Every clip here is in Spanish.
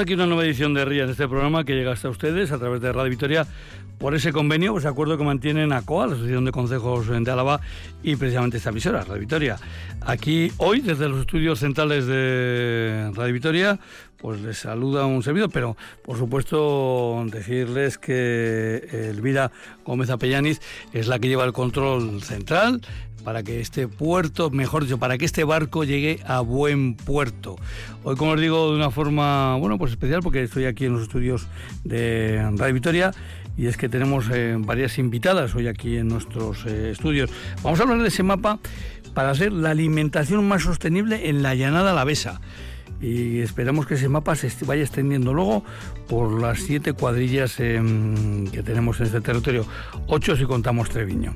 Aquí una nueva edición de RIA en este programa que llega hasta ustedes a través de Radio Victoria por ese convenio, pues acuerdo que mantienen ACOA, la Asociación de Consejos de Álava, y precisamente esta emisora, Radio Victoria. Aquí hoy, desde los estudios centrales de Radio Victoria, pues les saluda un servidor, pero por supuesto decirles que Elvira Gómez Apellaniz es la que lleva el control central para que este puerto, mejor dicho, para que este barco llegue a buen puerto. Hoy, como os digo, de una forma, bueno, pues especial, porque estoy aquí en los estudios de Radio Victoria y es que tenemos eh, varias invitadas hoy aquí en nuestros eh, estudios. Vamos a hablar de ese mapa para hacer la alimentación más sostenible en la llanada alavesa y esperamos que ese mapa se vaya extendiendo luego por las siete cuadrillas em, que tenemos en este territorio, ocho si contamos Treviño.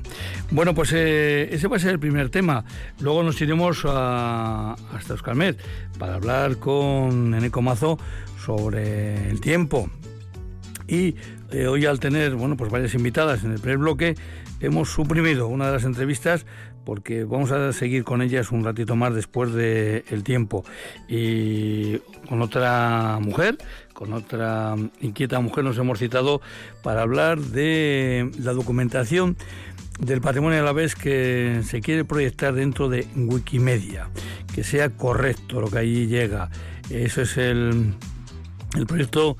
Bueno, pues eh, ese va a ser el primer tema. Luego nos iremos a, hasta Euskalmet para hablar con Eneco Mazo sobre el tiempo. Y eh, hoy al tener bueno, pues varias invitadas en el primer bloque, hemos suprimido una de las entrevistas porque vamos a seguir con ellas un ratito más después del el tiempo. Y con otra mujer, con otra inquieta mujer nos hemos citado para hablar de la documentación del patrimonio a la vez que se quiere proyectar dentro de Wikimedia, que sea correcto lo que allí llega. Eso es el, el proyecto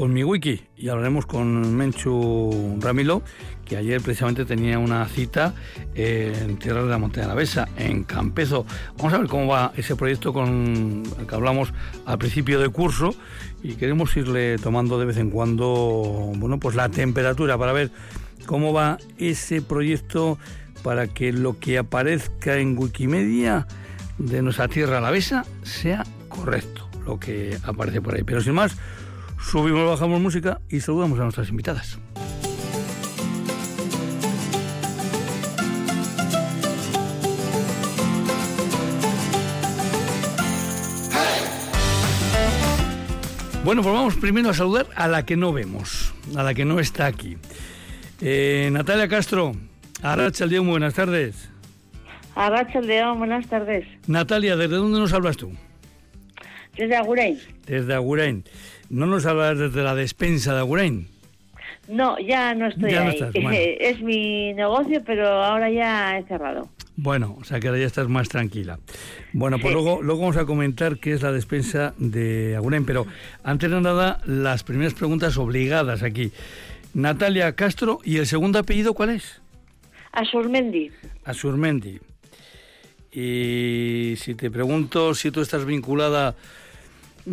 con mi wiki y hablaremos con Menchu Ramilo, que ayer precisamente tenía una cita en Tierra de la Montaña de la Besa, en Campezo. Vamos a ver cómo va ese proyecto con el que hablamos al principio de curso y queremos irle tomando de vez en cuando, bueno, pues la temperatura para ver cómo va ese proyecto para que lo que aparezca en Wikimedia de nuestra tierra alavesa sea correcto, lo que aparece por ahí. Pero sin más, subimos, bajamos música y saludamos a nuestras invitadas. Bueno, pues vamos primero a saludar a la que no vemos, a la que no está aquí. Eh, Natalia Castro, Arracha León, buenas tardes. Arracha León, buenas tardes. Natalia, ¿desde dónde nos hablas tú? Desde Agurain. Desde Agurain. ¿No nos hablas desde la despensa de Agurain? No, ya no estoy ahí. Es mi negocio, pero ahora ya he cerrado. Bueno, o sea que ahora ya estás más tranquila. Bueno, pues luego, luego vamos a comentar qué es la despensa de Agurain, pero antes de nada, las primeras preguntas obligadas aquí. Natalia Castro, ¿y el segundo apellido cuál es? Asurmendi. Asurmendi. Y si te pregunto si tú estás vinculada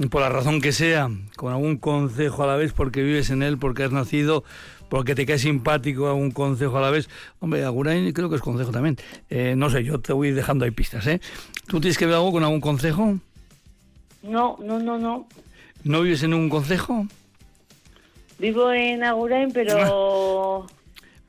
por la razón que sea, con algún consejo a la vez, porque vives en él, porque has nacido, porque te cae simpático algún consejo a la vez. Hombre, Agurain creo que es consejo también. Eh, no sé, yo te voy dejando ahí pistas, ¿eh? ¿Tú tienes que ver algo con algún consejo? No, no, no, no. ¿No vives en un consejo? Vivo en Agurain, pero...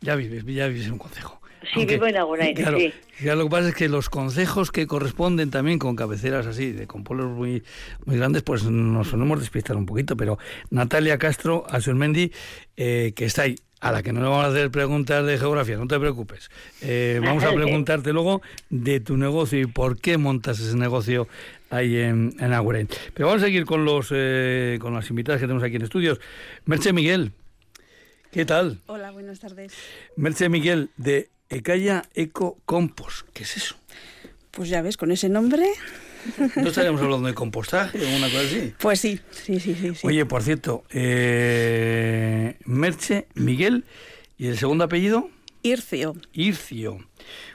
Ya vives, ya vives en un consejo. Sí, vivo en Agurain, claro, sí. lo que pasa es que los consejos que corresponden también con cabeceras así, de con pueblos muy, muy grandes, pues nos solemos despistar un poquito. Pero Natalia Castro Asurmendi, eh, que está ahí, a la que no le vamos a hacer preguntas de geografía, no te preocupes. Eh, vamos a preguntarte luego de tu negocio y por qué montas ese negocio ahí en, en Agurain. Pero vamos a seguir con, los, eh, con las invitadas que tenemos aquí en estudios. Merche Miguel, ¿qué tal? Hola, buenas tardes. Merche Miguel, de Ecaya Eco Compost. ¿Qué es eso? Pues ya ves, con ese nombre. ¿No estaríamos hablando de compostaje o una cosa así? Pues sí, sí, sí, sí. Oye, por cierto, eh, Merche, Miguel, ¿y el segundo apellido? Ircio. Ircio.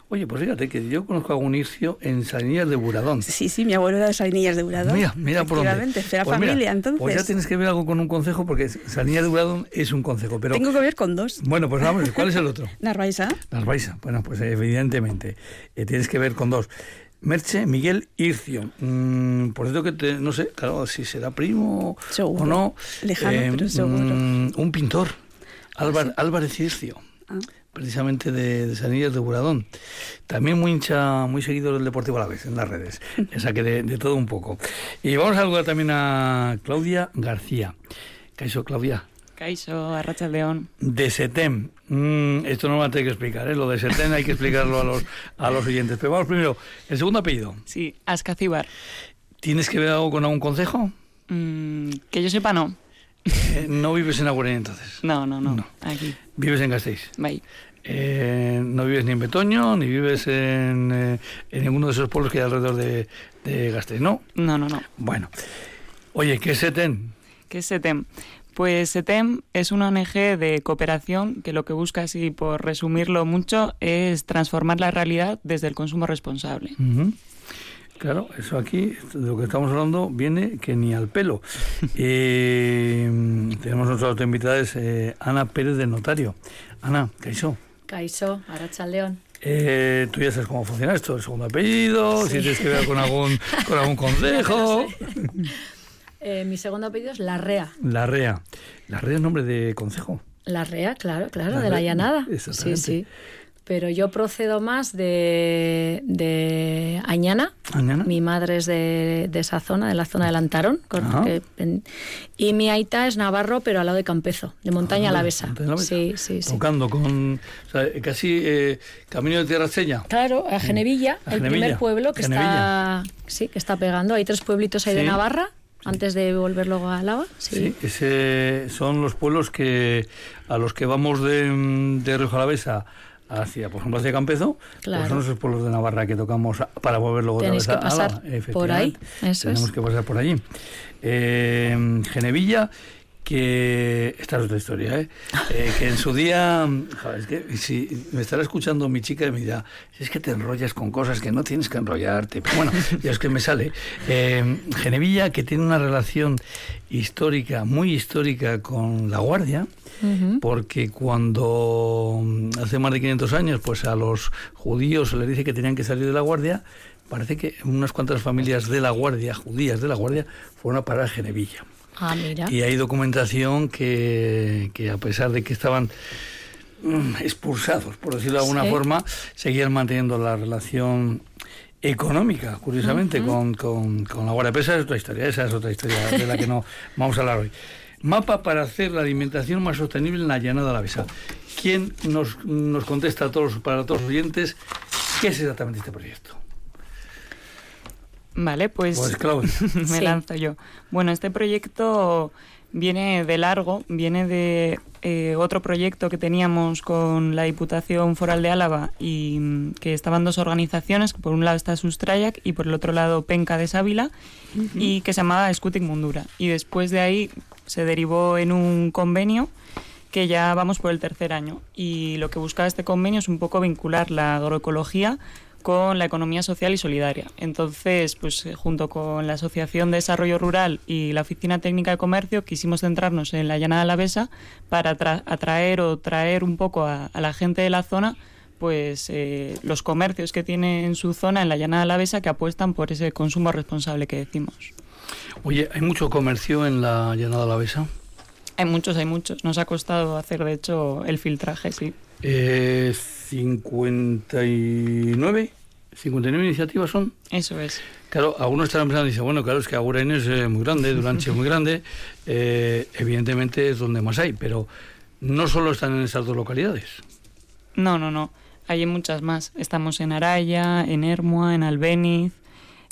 Oye, pues fíjate que yo conozco a un Ircio en Salinillas de Buradón. Sí, sí, mi abuelo era de Salinillas de Buradón. Mira, mira por dónde. Era pues familia, entonces. Pues ya tienes que ver algo con un consejo, porque Salinillas de Buradón es un consejo. Pero... Tengo que ver con dos. Bueno, pues vamos, ¿cuál es el otro? Narváisa. Narváisa, bueno, pues evidentemente eh, tienes que ver con dos. Merche Miguel Ircio. Mm, por cierto que te, no sé, claro, si será primo seguro. o no. Lejano, eh, pero seguro. Mm, un pintor, Álvar, Álvarez Ircio. Ah precisamente de, de Sanillas de Buradón. También muy hincha, muy seguido del Deportivo a la vez en las redes. O sea que de, todo un poco. Y vamos a saludar también a Claudia García. Caiso, Claudia. Caiso, Arracha León. De SETEM. Mm, esto no a tener que explicar, ¿eh? Lo de SETEM hay que explicarlo a los, a los oyentes. Pero vamos primero, el segundo apellido. Sí, Ascacibar. ¿Tienes que ver algo con algún consejo? Mm, que yo sepa, no. Eh, no vives en Agüera entonces. No, no, no, Aquí. Vives en Gasteiz. Bye. Eh, no vives ni en Betoño, ni vives en, eh, en ninguno de esos pueblos que hay alrededor de, de Gasteiz, ¿no? No, no, no. Bueno. Oye, ¿qué es SETEM? ¿Qué es SETEM? Pues SETEM es una ONG de cooperación que lo que busca, así por resumirlo mucho, es transformar la realidad desde el consumo responsable. Claro, eso aquí, de lo que estamos hablando, viene que ni al pelo. eh, tenemos nuestra invitada, es eh, Ana Pérez del Notario. Ana, ¿qué hizo? Caiso, Aracha León. Eh, tú ya sabes cómo funciona esto, el segundo apellido, si tienes que ver con algún, con algún consejo. eh, mi segundo apellido es Larrea. Larrea. Larrea es nombre de consejo. Larrea, claro, claro, de la llanada. Sí, sí pero yo procedo más de, de Añana. ¿Añana? Mi madre es de, de, esa zona, de la zona del Antarón. Que, en, y mi aita es Navarro, pero al lado de Campezo, de Montaña ah, Alavesa. Sí, sí, sí. Tocando con o sea, casi eh, camino de Tierra Seña. Claro, a Genevilla, a Genevilla. el primer pueblo que está, sí, que está pegando. Hay tres pueblitos ahí sí. de Navarra antes de volver luego a Lava. Sí, sí ese son los pueblos que a los que vamos de, de Río Jalavesa hacia, por ejemplo, hacia Campezo, claro. pues son esos pueblos de Navarra que tocamos para volver luego Tenéis otra vez a pasar Álava, por ahí, eso Tenemos es. que pasar por allí. Eh, Genevilla, que esta es otra historia, ¿eh? eh que en su día, joder, es que si me estará escuchando mi chica y me dirá, es que te enrollas con cosas que no tienes que enrollarte. Pero bueno, ya es que me sale. Eh, Genevilla, que tiene una relación histórica, muy histórica con La Guardia, uh -huh. porque cuando hace más de 500 años, pues a los judíos se les dice que tenían que salir de La Guardia, parece que unas cuantas familias de La Guardia, judías de La Guardia, fueron a parar a Genevilla. Ah, mira. Y hay documentación que, que a pesar de que estaban mm, expulsados, por decirlo de alguna Sí. forma, seguían manteniendo la relación económica, curiosamente, con, con, con la Guardia. Pero esa es otra historia, esa es otra historia de la que no vamos a hablar hoy. Mapa para hacer la alimentación más sostenible en la llanada alavesa. ¿Quién nos, nos contesta a todos, para todos los oyentes qué es exactamente este proyecto? Vale, pues, Pues Claudia. me Sí. lanzo yo. Bueno, este proyecto viene de largo, viene de eh, otro proyecto que teníamos con la Diputación Foral de Álava y mm, que estaban dos organizaciones, que por un lado está Sustrayac y por el otro lado Penca de Sávila, y que se llamaba Scutic Mundura. Y después de ahí se derivó en un convenio que ya vamos por el tercer año. Y lo que buscaba este convenio es un poco vincular la agroecología con la economía social y solidaria. Entonces, pues eh, junto con la Asociación de Desarrollo Rural y la Oficina Técnica de Comercio, quisimos centrarnos en la llanada alavesa para atra- atraer o traer un poco a, a la gente de la zona pues eh, los comercios que tiene en su zona en la llanada alavesa que apuestan por ese consumo responsable que decimos. Oye, ¿hay mucho comercio en la llanada alavesa? Hay muchos, hay muchos. Nos ha costado hacer, de hecho, el filtraje, sí. Eh, 59, 59 iniciativas son. Eso es. Claro, algunos estarán pensando y dicen, bueno, claro, es que Agurain es eh, muy grande, Duranche es muy grande, eh, evidentemente es donde más hay, pero no solo están en esas dos localidades. No, no, no. Hay muchas más. Estamos en Araya, en Hermua, en Albeniz,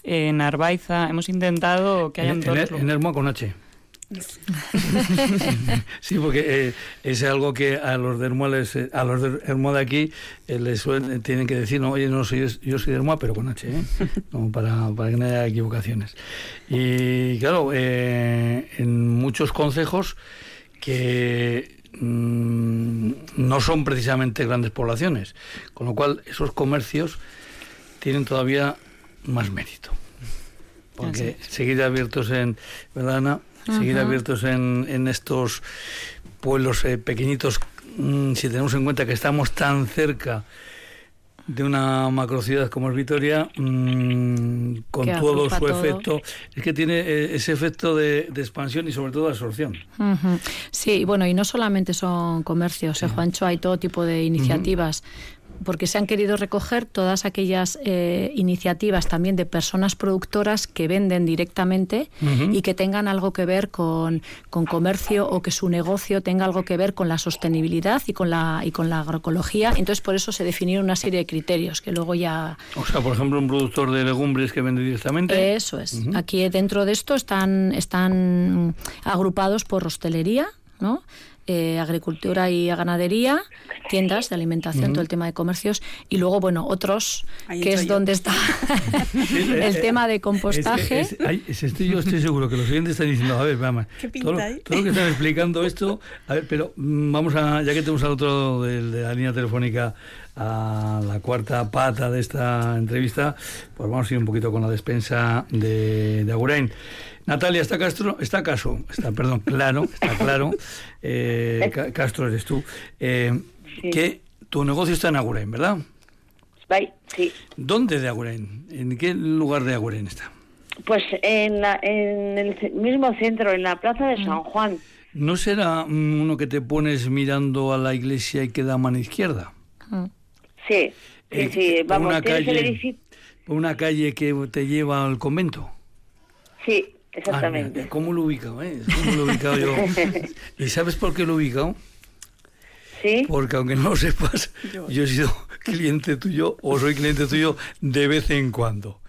en Arbaiza. Hemos intentado que hayan en, en, en Hermoa con H. sí, porque eh, es algo que a los de Hermoa, les, eh, a los de Hermoa de aquí eh, les suelen, tienen que decir, no, oye, no soy, yo soy de Hermoa, pero con H, ¿eh? no, para, para que no haya equivocaciones. Y claro, eh, en muchos consejos que mm, no son precisamente grandes poblaciones, con lo cual esos comercios tienen todavía más mérito. Porque seguir abiertos en, ¿verdad, Ana? Seguir abiertos en, en estos pueblos eh, pequeñitos, mm, si tenemos en cuenta que estamos tan cerca de una macrociudad como es Vitoria, mm, con todo su todo. efecto, es que tiene eh, ese efecto de, de expansión y sobre todo de absorción. Ujú. Sí, bueno, y no solamente son comercios, ¿eh, Juancho, hay todo tipo de iniciativas. Porque se han querido recoger todas aquellas eh, iniciativas también de personas productoras que venden directamente y que tengan algo que ver con, con, comercio o que su negocio tenga algo que ver con la sostenibilidad y con la, y con la agroecología. Entonces, por eso se definieron una serie de criterios que luego ya... O sea, por ejemplo, un productor de legumbres que vende directamente. Eso es. Aquí dentro de esto están, están agrupados por hostelería, ¿no? Eh, agricultura y ganadería, tiendas de alimentación, todo el tema de comercios y luego, bueno, otros, que es donde está el tema de compostaje. estoy, yo estoy seguro que los oyentes están diciendo, a ver, vamos, todo, todo, lo que están explicando esto, a ver, pero mm, vamos a, ya que tenemos al otro de, de la línea telefónica a la cuarta pata de esta entrevista, pues vamos a ir un poquito con la despensa de, de Agurain. Natalia, ¿está Castro? ¿Está Caso? Está, perdón, claro, está claro. Eh, Castro eres tú. Eh, que tu negocio está en Agurain, ¿verdad? Sí. ¿Dónde de Agurain? ¿En qué lugar de Agurain está? Pues en, en el mismo centro, en la plaza de San Juan. ¿No será uno que te pones mirando a la iglesia y queda a mano izquierda? Sí, sí, eh, sí. Vamos, una calle, una calle que te lleva al convento. Sí, Exactamente. ¿Cómo lo he ubicado? Eh? ¿Cómo lo he ubicado yo? ¿Y sabes por qué lo he ubicado? Sí. Porque aunque no lo sepas, yo, he sido cliente tuyo o soy cliente tuyo de vez en cuando.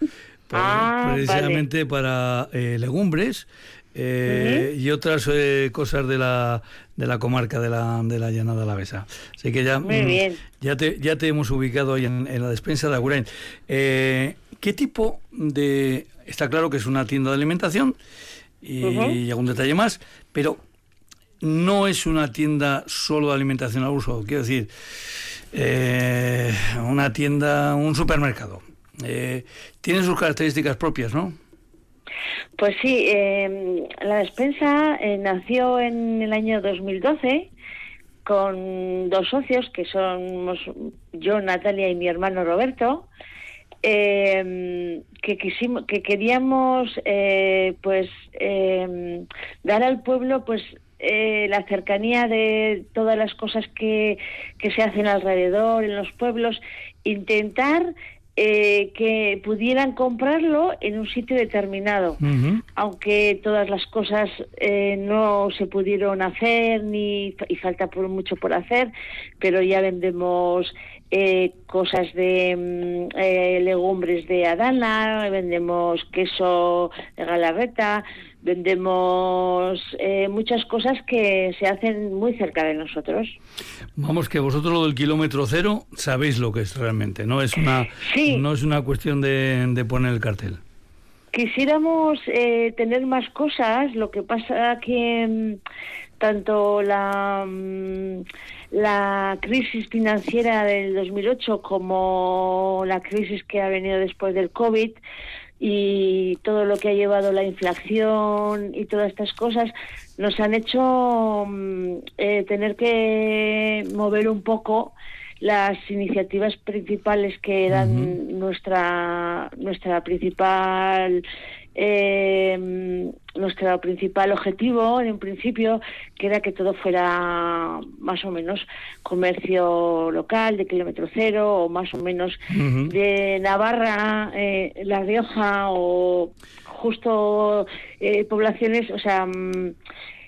ah, precisamente para eh, legumbres eh, y otras eh, cosas de la, de la comarca de la, de la llanada alavesa. Así que ya, Muy mm, bien. ya, te, ya te hemos ubicado ahí en, la despensa de Agurain. Eh, ¿Qué tipo de está claro que es una tienda de alimentación y, algún detalle más, pero no es una tienda solo de alimentación al uso, quiero decir, eh, una tienda, un supermercado. Eh, tiene sus características propias, ¿no? Pues sí, em, la despensa eh, nació en el año 2012 con dos socios que somos yo, Natalia y mi hermano Roberto eh, que quisimos, que queríamos, eh, pues, eh, dar al pueblo, pues, eh, la cercanía de todas las cosas que, que se hacen alrededor en los pueblos, intentar eh, que pudieran comprarlo en un sitio determinado, aunque todas las cosas eh, no se pudieron hacer ni y falta por mucho por hacer, pero ya vendemos eh, cosas de mm, eh, legumbres de Adana, vendemos queso de Galarreta, vendemos eh, muchas cosas que se hacen muy cerca de nosotros. Vamos que vosotros lo del kilómetro cero sabéis lo que es realmente, no es una no es una cuestión de, poner el cartel. Quisiéramos tener más cosas, lo que pasa que mm, tanto la mm, la crisis financiera del 2008 como la crisis que ha venido después del COVID y todo lo que ha llevado la inflación y todas estas cosas nos han hecho mm, eh, tener que mover un poco las iniciativas principales que eran nuestra nuestra principal eh, nuestro principal objetivo en un principio, que era que todo fuera más o menos comercio local de kilómetro cero o más o menos de Navarra, eh, La Rioja o justo eh, poblaciones, o sea, mm,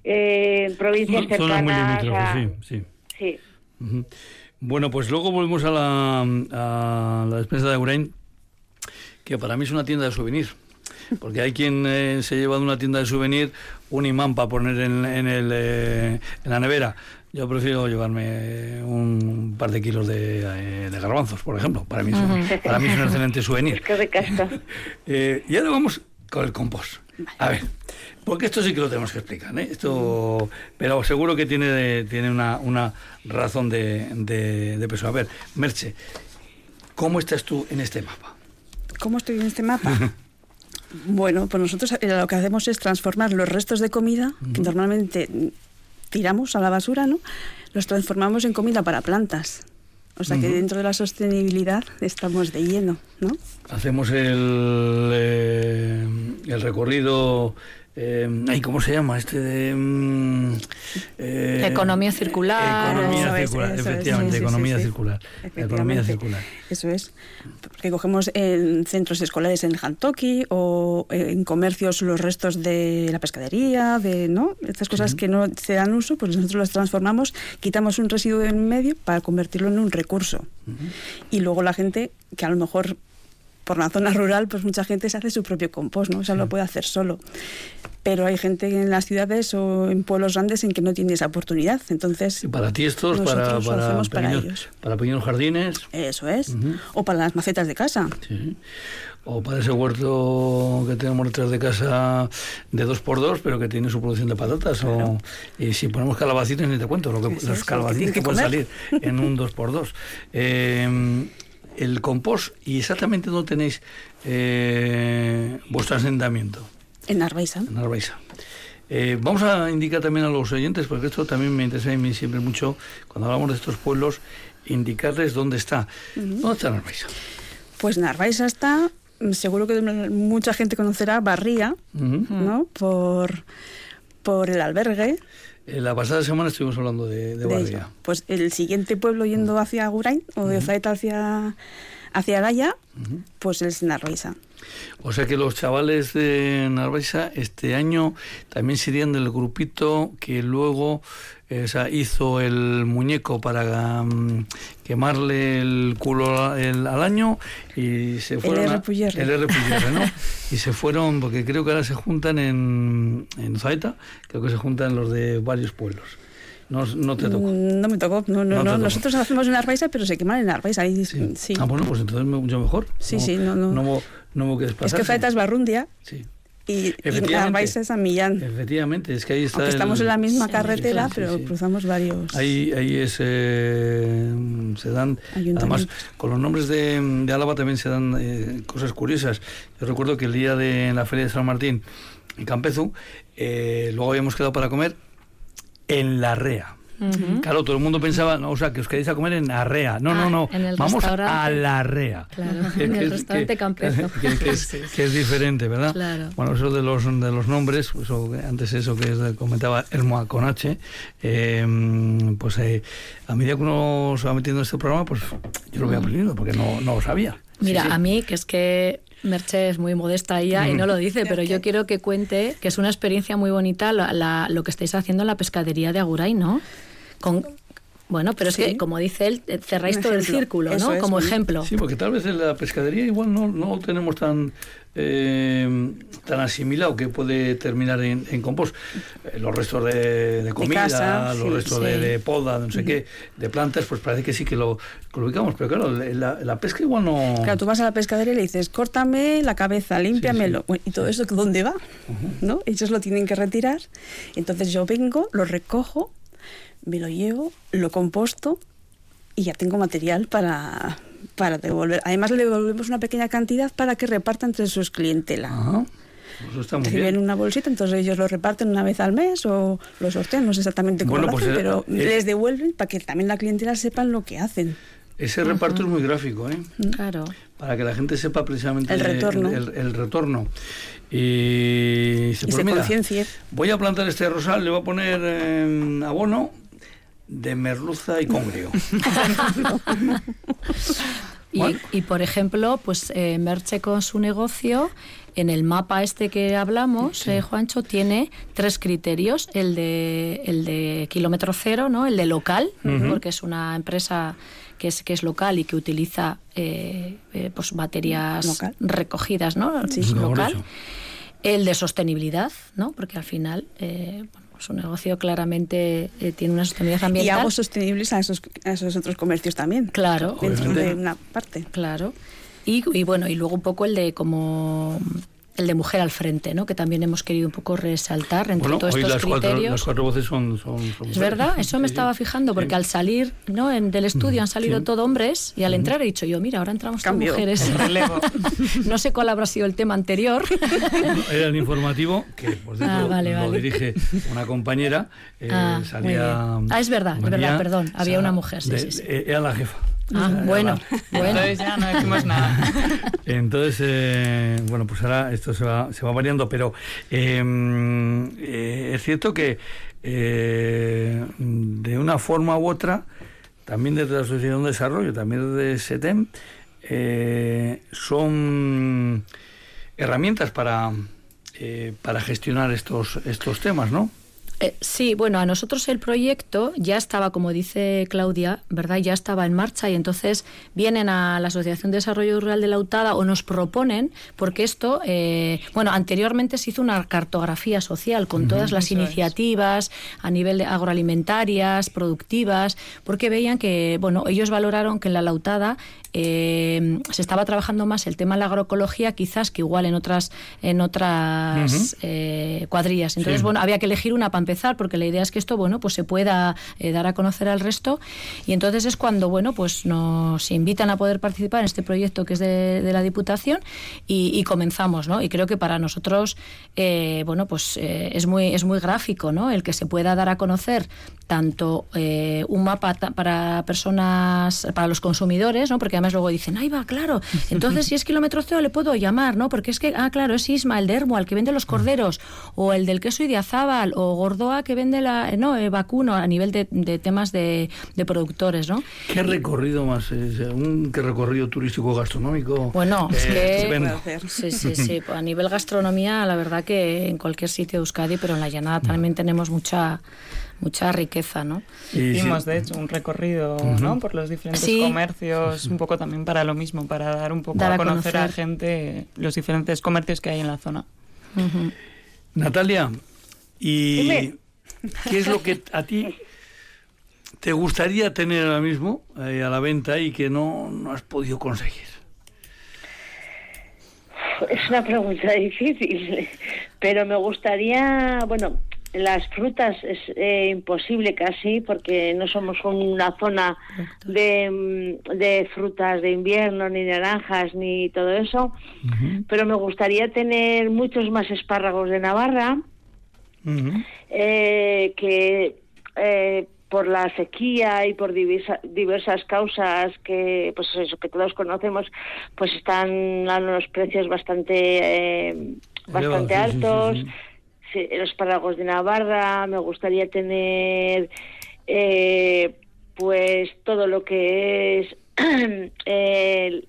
eh, provincias cercanas. sí, sí. Bueno, pues luego volvemos a la, a la despensa de Agurain, que para mí es una tienda de souvenir. Porque hay quien eh, se lleva de una tienda de souvenir un imán para poner en, el, eh, en la nevera. Yo prefiero llevarme un par de kilos de, eh, garbanzos, por ejemplo. Para mí, es, para mí es un excelente souvenir. eh, y ahora vamos con el compost. A ver, porque esto sí que lo tenemos que explicar, Esto, pero seguro que tiene, tiene una, una razón de, de, de peso. A ver, Merche, ¿cómo estás tú en este mapa? ¿Cómo estoy en este mapa? Bueno, pues nosotros eh, lo que hacemos es transformar los restos de comida, que normalmente tiramos a la basura, ¿no? Los transformamos en comida para plantas. O sea que dentro de la sostenibilidad estamos de lleno, ¿no? Hacemos el, eh, el recorrido eh, ¿Cómo se llama? Este de. Mm, eh, economía circular. Economía circular, efectivamente, economía circular. Economía circular. Eso es. Porque cogemos en centros escolares en Hantoki o en comercios los restos de la pescadería, de no estas cosas que no se dan uso, pues nosotros las transformamos, quitamos un residuo en medio para convertirlo en un recurso. Y luego la gente que a lo mejor por la zona rural, pues mucha gente se hace su propio compost, ¿no? O sea, lo puede hacer solo. Pero hay gente en las ciudades o en pueblos grandes en que no tiene esa oportunidad. Entonces, y para tiestos, para, para, pequeños, para, ellos. para pequeños jardines. Eso es. O para las macetas de casa. Sí. O para ese huerto que tenemos detrás de casa de dos por dos, pero que tiene su producción de patatas. O, y si ponemos calabacitas, ni te cuento, lo que, los calabacitas que, pueden salir en un dos por dos. Eh, el compost y exactamente dónde tenéis eh, vuestro asentamiento. En Arbaiza. En Arbaiza. Eh, vamos a indicar también a los oyentes, porque esto también me interesa a mí siempre mucho, cuando hablamos de estos pueblos, indicarles dónde está. ¿Dónde está Arbaiza? Pues Arbaiza está, seguro que mucha gente conocerá Barría, ¿no? Por, por el albergue. La pasada semana estuvimos hablando de, de, Pues el siguiente pueblo yendo hacia Agurain o de Zaeta hacia, hacia Gaya, pues es Narvaiza. O sea que los chavales de Narvaiza este año también serían del grupito que luego eh, hizo el muñeco para mm, quemarle el culo al año y se fueron el el ¿no? y se fueron porque creo que ahora se juntan en en Zaeta creo que se juntan los de varios pueblos no, no te tocó. Mm, no me tocó. No, no, no, Nosotros hacemos en Arbaiza, pero se queman en Arbaiza. Ahí, sí. Ah, bueno, pues entonces mucho mejor. Sí, sí, no, no. No, no, Es que Zaeta es Barrundia. Sí y, y Arbaiza es a Millán. Efectivamente, es que ahí está. estamos en la misma carretera, pero cruzamos varios. Ahí, ahí es, eh, se dan. Además, con los nombres de, de Álava también se dan eh, cosas curiosas. Yo recuerdo que el día de la Feria de San Martín en Campezu, eh, luego habíamos quedado para comer en La Rea. Claro, todo el mundo pensaba, no, o sea, que os queréis a comer en Arrea. No, no, no, vamos a la Arrea. Claro, en el restaurante Campezo. Que, es, diferente, ¿verdad? Claro. Bueno, eso de los, de los nombres, pues, antes eso que comentaba Hermoa con H, em, pues eh, a medida que uno se va metiendo en este programa, pues yo lo voy aprendiendo, porque no, no lo sabía. Mira, a mí, que es que Merche es muy modesta ella y no lo dice, pero yo quiero que cuente que es una experiencia muy bonita lo que estáis haciendo en la pescadería de Aguray, ¿no? Bueno, pero es que, como dice él, eh, cerráis todo el círculo, ¿no? como ejemplo. Sí, porque tal vez en la pescadería igual no, no tenemos tan eh, tan asimilado que puede terminar en, en compost. Eh, los restos de, comida, los restos De, poda, de no sé qué, de plantas, pues parece que sí que lo, ubicamos. Pero claro, la, la, pesca igual no... Claro, tú vas a la pescadería y le dices, córtame la cabeza, límpiamelo. ¿Y todo eso dónde va? ¿No? Ellos lo tienen que retirar. Entonces yo vengo, lo recojo me lo llevo, lo composto y ya tengo material para, para devolver. Además le devolvemos una pequeña cantidad para que reparta entre sus clientela. Ajá. Pues Reciben una bolsita, entonces ellos lo reparten una vez al mes o lo sortean, no sé exactamente cómo lo pues, hacen, eh, pero eh, les devuelven para que también la clientela sepan lo que hacen. Ese reparto es muy gráfico, ¿eh? Claro. Para que la gente sepa precisamente el retorno. El, retorno. Y se, y Voy a plantar este rosal, le voy a poner eh, abono de merluza y congrio. y, por ejemplo, pues eh, Merche con su negocio, en el mapa este que hablamos, eh, Juancho, tiene tres criterios. El de, el de kilómetro cero, ¿no? El de local, porque es una empresa que es, que es local y que utiliza eh, pues baterías recogidas, ¿no? Sí, local. El de sostenibilidad, ¿no? Porque al final, su negocio claramente eh, tiene una sostenibilidad ambiental. Y hago sostenibles a esos, a esos otros comercios también. Claro. Dentro de una parte. Claro. Y, y, bueno, y luego un poco el de como el de mujer al frente, ¿no? Que también hemos querido un poco resaltar entre todos estos las criterios. Cuatro, las cuatro voces son, son, Es verdad, eso me estaba fijando, porque al salir ¿no? En, del estudio han salido todos todo hombres y al entrar he dicho yo, mira, ahora entramos todas mujeres. no sé cuál habrá sido el tema anterior. era el informativo, que por cierto ah, lo dirige una compañera, eh, ah, salía... Ah, es verdad, es verdad, perdón, había una mujer, sí, sí, Era la jefa. Ah, bueno, bueno. Entonces ya no decimos nada. Entonces, eh, bueno, pues ahora esto se va, se va variando, pero em, eh, es cierto que eh, de una forma u otra, también desde la Asociación de Desarrollo, también desde SETEM, eh, son herramientas para, eh, para gestionar estos, estos temas, ¿no? Eh, sí, bueno, a nosotros el proyecto ya estaba, como dice Claudia, ¿verdad? Ya estaba en marcha y entonces vienen a la Asociación de Desarrollo Rural de la UTADA o nos proponen, porque esto, eh, bueno, anteriormente se hizo una cartografía social con todas las iniciativas a nivel de agroalimentarias, productivas, porque veían que, bueno, ellos valoraron que en la lautada eh, se estaba trabajando más el tema de la agroecología quizás que igual en otras en otras eh, cuadrillas. Entonces Sí. bueno había que elegir una para empezar porque la idea es que esto bueno pues se pueda eh, dar a conocer al resto. Y entonces es cuando bueno pues nos invitan a poder participar en este proyecto que es de, de la Diputación y, y comenzamos no y creo que para nosotros eh, bueno pues es muy es muy gráfico no el que se pueda dar a conocer tanto eh, un mapa ta- para personas, para los consumidores, ¿no? Porque además luego dicen, ahí va, claro, entonces si es kilómetro cero le puedo llamar, ¿no? Porque es que, ah, claro, es Isma, el de Ermo, el que vende los corderos, o el del queso Idiazábal, o Gordoa que vende la, eh, no, eh, vacuno, a nivel de, de temas de, de productores, ¿no? ¿Qué recorrido más es? ¿Un qué recorrido turístico gastronómico? Bueno, es que... Sí, sí, sí. A nivel gastronomía, la verdad que en cualquier sitio de Euskadi, pero en la llanada también tenemos mucha mucha riqueza, ¿no? Sí, Hicimos, de hecho, un recorrido ¿no? por los diferentes Sí. comercios, un poco también para lo mismo, para dar un poco Dar a a conocer, a conocer. gente los diferentes comercios que hay en la zona. Natalia, ¿y Dime. qué es lo que a ti te gustaría tener ahora mismo eh, a la venta y que no, no has podido conseguir? Es una pregunta difícil, pero me gustaría, bueno, las frutas es eh, imposible casi porque no somos una zona de, mm, de frutas de invierno, ni naranjas, ni todo eso, pero me gustaría tener muchos más espárragos de Navarra, eh, que eh, por la sequía y por diversa- diversas causas que pues eso que todos conocemos pues están a unos precios bastante eh, bastante sí, altos sí, Sí, los espárragos de Navarra me gustaría tener eh, pues todo lo que es el-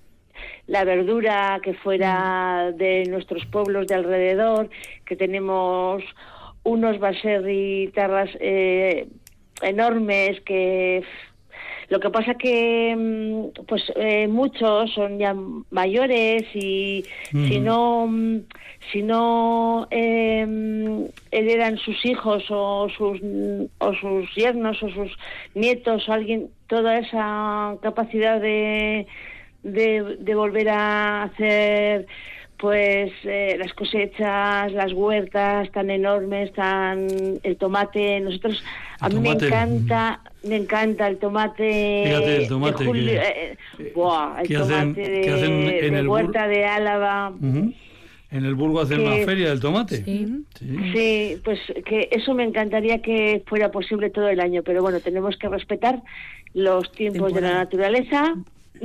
la verdura que fuera de nuestros pueblos de alrededor, que tenemos unos baserri terras eh, enormes que lo que pasa que mm, pues eh, muchos son ya mayores y si no mm, si no eh, heredan sus hijos o sus o sus yernos o sus nietos o alguien toda esa capacidad de de, de volver a hacer pues eh, las cosechas, las huertas tan enormes, tan el tomate, nosotros a El mí tomate. me encanta, me encanta el tomate, Fíjate, el de tomate julio, que- eh, buah, el que hacen- tomate de, que hacen en de el huerta de Álava. En el Burgo hacen Que- una feria del tomate. Sí. Sí. Sí, pues que eso me encantaría que fuera posible todo el año, pero bueno, tenemos que respetar los tiempos de la naturaleza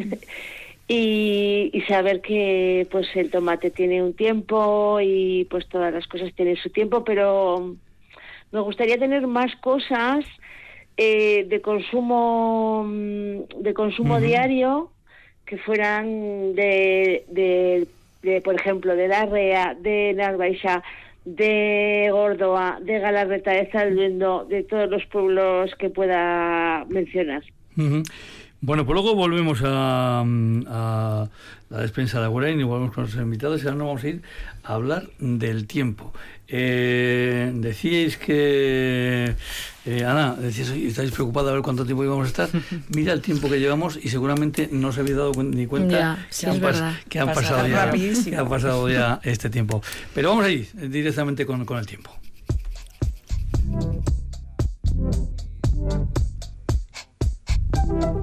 y, y saber que pues el tomate tiene un tiempo y pues todas las cosas tienen su tiempo, pero me gustaría tener más cosas eh, de consumo mm, de consumo diario que fueran de, de, de, por ejemplo, de Larrea, de Narvaixa, de Gordoa, de Galarreta, de Zalduendo, de todos los pueblos que pueda mencionar. Ujú. Bueno, pues luego volvemos a, a la despensa de Agurain y volvemos con nuestros invitados y ahora nos vamos a ir a hablar del tiempo. Eh, decíais que, eh, Ana, decíais, "Oye, estáis preocupada a ver cuánto tiempo íbamos a estar. Mira el tiempo que llevamos y seguramente no se había dado ni cuenta Ya, sí, que, han pas- que pasado ya, rapidísimo. que ha pasado ya este tiempo. Pero vamos a ir directamente con, con el tiempo.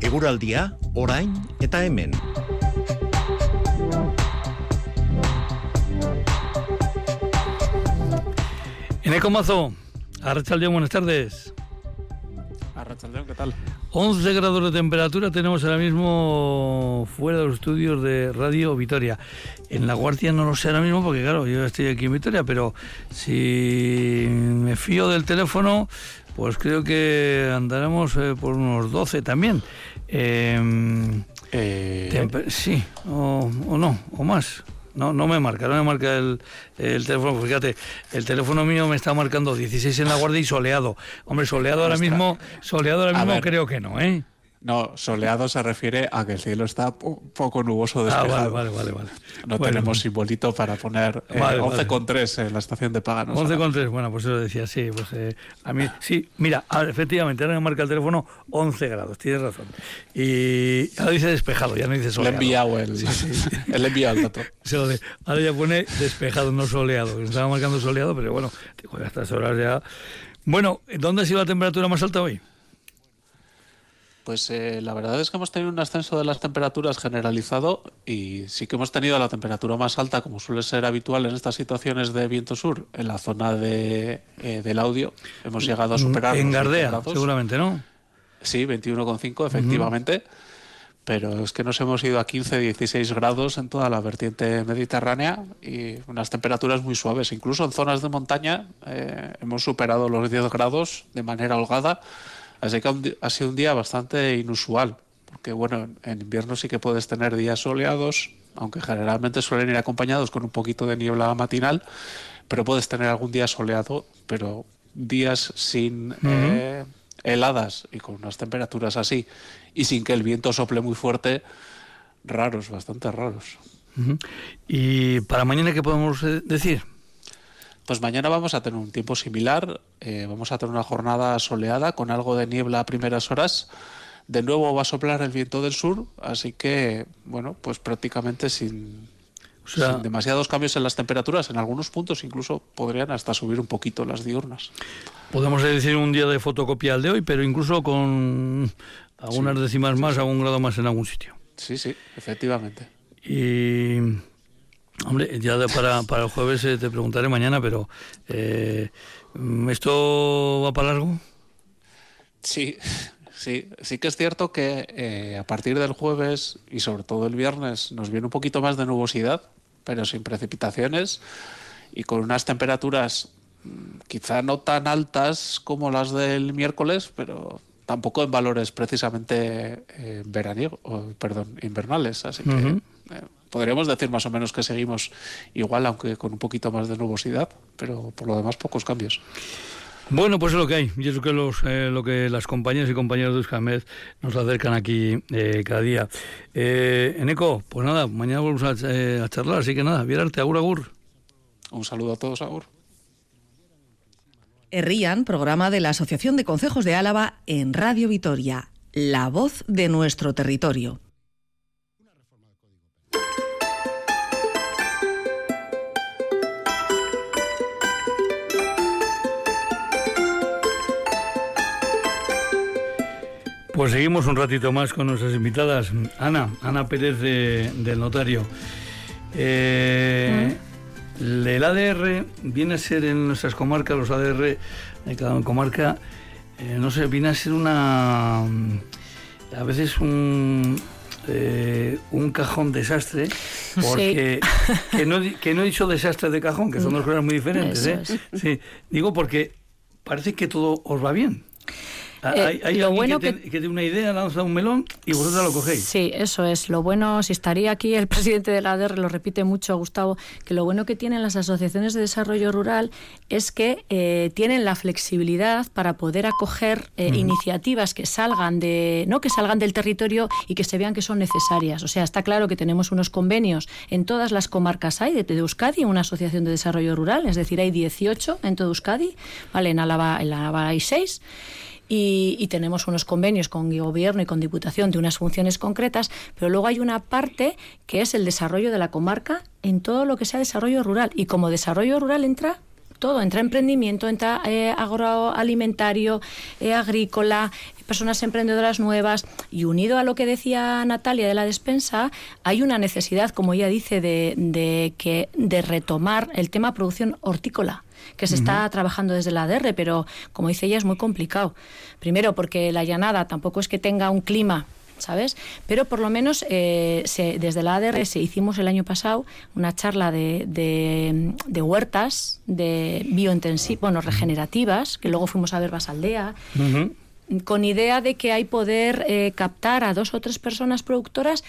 Eguraldia, orain eta hemen. Eneco Mazo, Arrachaldeón, buenas tardes. ¿qué tal? 11 grados de temperatura tenemos ahora mismo fuera de los estudios de Radio Vitoria. En La Guardia no lo sé ahora mismo porque, claro, yo estoy aquí en Vitoria, pero si me fío del teléfono, pues creo que andaremos eh, por unos 12 también. Em, eh... sí, o, o no, o más. No, no me marca, no me marca el, el teléfono. Fíjate, el teléfono mío me está marcando 16 en la guardia y soleado. Hombre, soleado ahora mismo, soleado ahora mismo creo que no, ¿eh? No, soleado se refiere a que el cielo está un poco nuboso despejado. Ah, vale, vale, vale. No tenemos simbolito para poner eh, 11,3 en la estación de paga. 11,3, bueno, pues eso decía, sí. Pues, eh, a mí, sí, mira, efectivamente, ahora me marca el teléfono 11 grados, tienes razón. Y ahora dice despejado, ya no dice soleado. Le he enviado el, el, enviado el dato. ahora ya pone despejado, no soleado. Estaba marcando soleado, pero bueno, a estas horas ya... Bueno, ¿dónde ha sido la temperatura más alta hoy? Pues eh, la verdad es que hemos tenido un ascenso de las temperaturas generalizado y sí que hemos tenido la temperatura más alta, como suele ser habitual en estas situaciones de viento sur, en la zona de, eh, del audio. Hemos llegado a mm, superar. En Gardea, seguramente, ¿no? Sí, 21,5, efectivamente. Pero es que nos hemos ido a 15, 16 grados en toda la vertiente mediterránea y unas temperaturas muy suaves. Incluso en zonas de montaña eh, hemos superado los 10 grados de manera holgada Así que ha sido un día bastante inusual, porque bueno, en invierno sí que puedes tener días soleados, aunque generalmente suelen ir acompañados con un poquito de niebla matinal, pero puedes tener algún día soleado, pero días sin eh, heladas y con unas temperaturas así, y sin que el viento sople muy fuerte, raros, bastante raros. ¿Y para mañana qué podemos eh, decir? Pues mañana vamos a tener un tiempo similar, eh, vamos a tener una jornada soleada con algo de niebla a primeras horas. De nuevo va a soplar el viento del sur, así que, bueno, pues prácticamente sin, demasiados cambios en las temperaturas. En algunos puntos incluso podrían hasta subir un poquito las diurnas. Podemos decir un día de fotocopia al de hoy, pero incluso con algunas décimas más, algún grado más en algún sitio. Sí, sí, efectivamente. Y Hombre, ya para, para el jueves eh, te preguntaré mañana, pero eh, ¿esto va para largo? Sí, sí, sí que es cierto que eh, a partir del jueves y sobre todo el viernes nos viene un poquito más de nubosidad, pero sin precipitaciones y con unas temperaturas mm, quizá no tan altas como las del miércoles, pero tampoco en valores precisamente eh, veraniegos, perdón, invernales, así que podríamos decir más o menos que seguimos igual, aunque con un poquito más de nubosidad, pero por lo demás pocos cambios. Bueno, pues es lo que hay. Y es lo que, los, eh, lo que las compañeras y compañeros de Euskamed nos acercan aquí eh, cada día. Eh, Eneco, pues nada, mañana volvemos a, eh, a, charlar, así que nada, viérarte, agur, agur. Un saludo a todos, agur. Errían, programa de la Asociación de Consejos de Álava en Radio Vitoria, la voz de nuestro territorio. Pues seguimos un ratito más con nuestras invitadas. Ana, Ana Pérez del Notario. Eh, el ADR viene a ser en nuestras comarcas, los ADR de cada comarca, eh, no sé, viene a ser una. a veces un. Eh, un cajón desastre, porque que, no, que no he dicho desastre de cajón, que son dos cosas muy diferentes. ¿eh? Sí, digo porque parece que todo os va bien. Ah, eh, hay, lo bueno que, que, tiene una idea, lanza un melón y vosotros lo cogéis. Sí, eso es. Lo bueno, si estaría aquí el presidente de la ADR, lo repite mucho Gustavo, que lo bueno que tienen las asociaciones de desarrollo rural es que eh, tienen la flexibilidad para poder acoger eh, iniciativas que salgan de no que salgan del territorio y que se vean que son necesarias. O sea, está claro que tenemos unos convenios en todas las comarcas hay de, de Euskadi, una asociación de desarrollo rural, es decir, hay 18 en todo Euskadi, vale, en Álava, en Álava hay 6 y, tenemos unos convenios con el gobierno y con diputación de unas funciones concretas, pero luego hay una parte que es el desarrollo de la comarca en todo lo que sea desarrollo rural. Y como desarrollo rural entra todo, entra emprendimiento, entra eh, agroalimentario, eh, agrícola, personas emprendedoras nuevas y unido a lo que decía Natalia de la despensa, hay una necesidad, como ella dice, de, de que, de retomar el tema producción hortícola que se está trabajando desde la ADR, pero como dice ella es muy complicado. Primero porque la llanada tampoco es que tenga un clima ¿sabes? Pero por lo menos eh, desde la ADR se hicimos el año pasado una charla de, de, huertas de biointensivas, bueno, regenerativas, que luego fuimos a ver Basaldea. con idea de que hay poder eh, captar a dos o tres personas productoras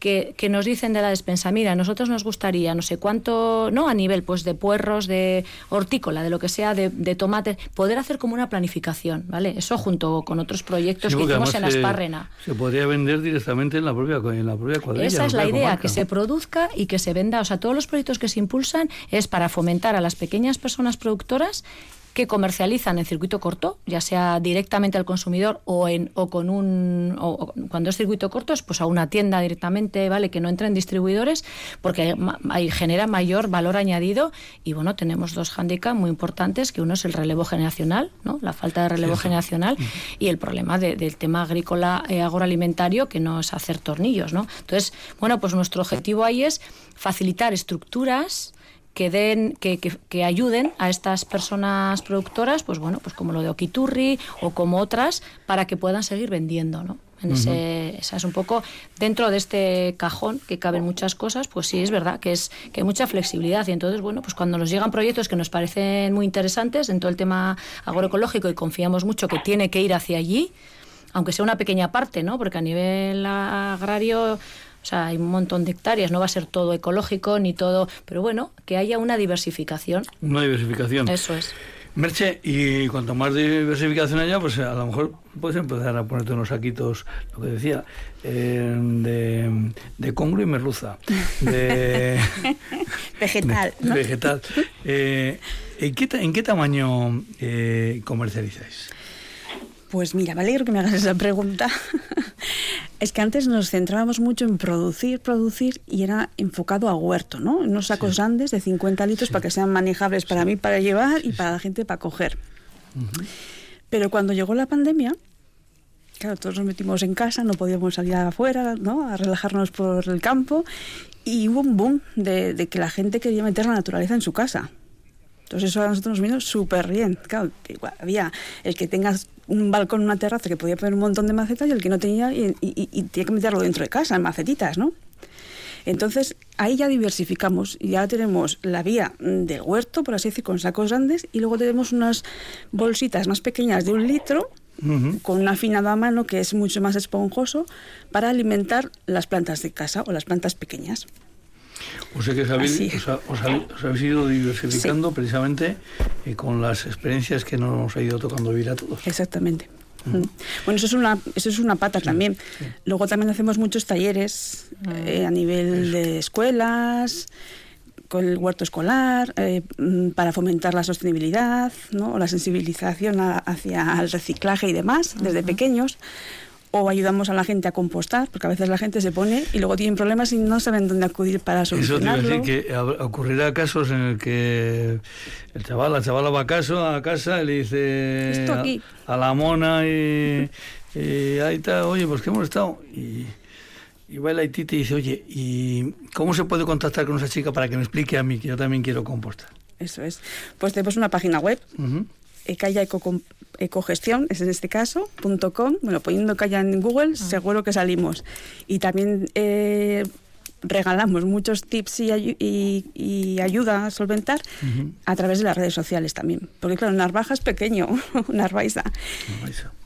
que, nos dicen de la despensa, mira, nosotros nos gustaría no sé cuánto, no a nivel pues de puerros, de hortícola, de lo que sea, de, tomate, poder hacer como una planificación, ¿vale? Eso junto con otros proyectos que hicimos en Asparrena. Se, podría vender directamente en la propia, en la propia cuadrilla. Esa es la idea, que se produzca y que se venda. O sea, todos los proyectos que se impulsan es para fomentar a las pequeñas personas productoras que comercializan en circuito corto, ya sea directamente al consumidor o en o con un o, cuando es circuito corto es pues a una tienda directamente, vale, que no entren distribuidores porque ahí genera mayor valor añadido y bueno, tenemos dos handicaps muy importantes, que uno es el relevo generacional, ¿no? La falta de relevo generacional y el problema del tema agrícola eh, agroalimentario que no es hacer tornillos, ¿no? Entonces, bueno, pues nuestro objetivo ahí es facilitar estructuras que den, que, que, ayuden a estas personas productoras, pues bueno, pues como lo de Okiturri o como otras, para que puedan seguir vendiendo, ¿no? En ese, esa es un poco dentro de este cajón que caben muchas cosas, pues sí es verdad que es que hay mucha flexibilidad y entonces bueno pues cuando nos llegan proyectos que nos parecen muy interesantes en todo el tema agroecológico y confiamos mucho que tiene que ir hacia allí, aunque sea una pequeña parte, ¿no? Porque a nivel agrario o sea, hay un montón de hectáreas, no va a ser todo ecológico ni todo, pero bueno, que haya una diversificación. Una diversificación. Eso es. Merche, y cuanto más diversificación haya, pues a lo mejor puedes empezar a ponerte unos saquitos, lo que decía, eh, de, de congro y merluza, de vegetal. Vegetal. Eh, ¿en, qué, ¿En qué tamaño eh, comercializáis? Pues mira, me alegro que me hagas esa pregunta. es que antes nos centrábamos mucho en producir, producir y era enfocado a huerto, ¿no? Unos sacos grandes de 50 litros para que sean manejables para mí para llevar y para la gente para coger. Pero cuando llegó la pandemia, claro, todos nos metimos en casa, no podíamos salir afuera, ¿no? A relajarnos por el campo y hubo un boom de, de que la gente quería meter la naturaleza en su casa. Entonces eso a nosotros nos vino súper bien. Claro, había el que tenga un balcón, una terraza que podía poner un montón de macetas y el que no tenía y, y, tenía que meterlo dentro de casa, en macetitas, ¿no? Entonces ahí ya diversificamos ya tenemos la vía del huerto, por así decir, con sacos grandes y luego tenemos unas bolsitas más pequeñas de un litro con un afinado a mano que es mucho más esponjoso para alimentar las plantas de casa o las plantas pequeñas. O sea que os habéis, ido diversificando precisamente eh, con las experiencias que nos ha ido tocando vivir a todos. Exactamente. Mm. Bueno, eso es una, eso es una pata también. Luego también hacemos muchos talleres eh, a nivel de escuelas, con el huerto escolar, eh, mm, para fomentar la sostenibilidad, ¿no? o la sensibilización hacia el reciclaje y demás, desde pequeños o ayudamos a la gente a compostar, porque a veces la gente se pone y luego tienen problemas y no saben dónde acudir para solucionarlo. Eso te decir que ocurrirá casos en el que el chaval, la chavala va a, caso, a casa y le dice A, la mona y, ahí está, oye, pues que hemos estado y, y va el Haití y dice, oye, ¿y cómo se puede contactar con esa chica para que me explique a mí que yo también quiero compostar? Eso es. Pues tenemos una página web, uh ecogestión, es en este caso, .com, bueno, poniendo Calla en Google, ah. seguro que salimos. Y también eh, regalamos muchos tips y, ayuda a solventar a través de las redes sociales también. Porque claro, Narvaja es pequeño, Narvaiza.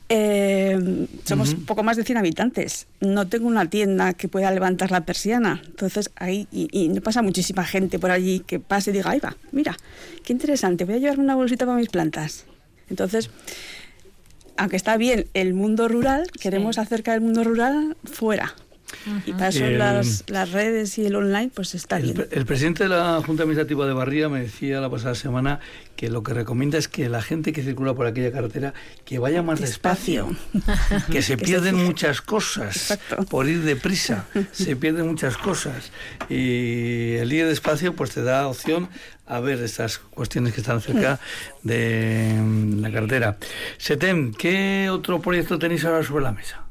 Eh, somos poco más de 100 habitantes. No tengo una tienda que pueda levantar la persiana. Entonces, ahí, y, no pasa muchísima gente por allí que pase y diga, ahí va, mira, qué interesante, voy a llevarme una bolsita para mis plantas. Entonces, aunque está bien el mundo rural, queremos acercar el mundo rural fuera. Y para eso las, las, redes y el online, pues está bien. El presidente de la Junta Administrativa de Barría me decía la pasada semana que lo que recomienda es que la gente que circula por aquella carretera que vaya más despacio, que se pierden muchas cosas por ir deprisa, se pierden muchas cosas y el ir despacio pues te da opción a ver estas cuestiones que están cerca de mm, la carretera. Setem, ¿qué otro proyecto tenéis ahora sobre la mesa?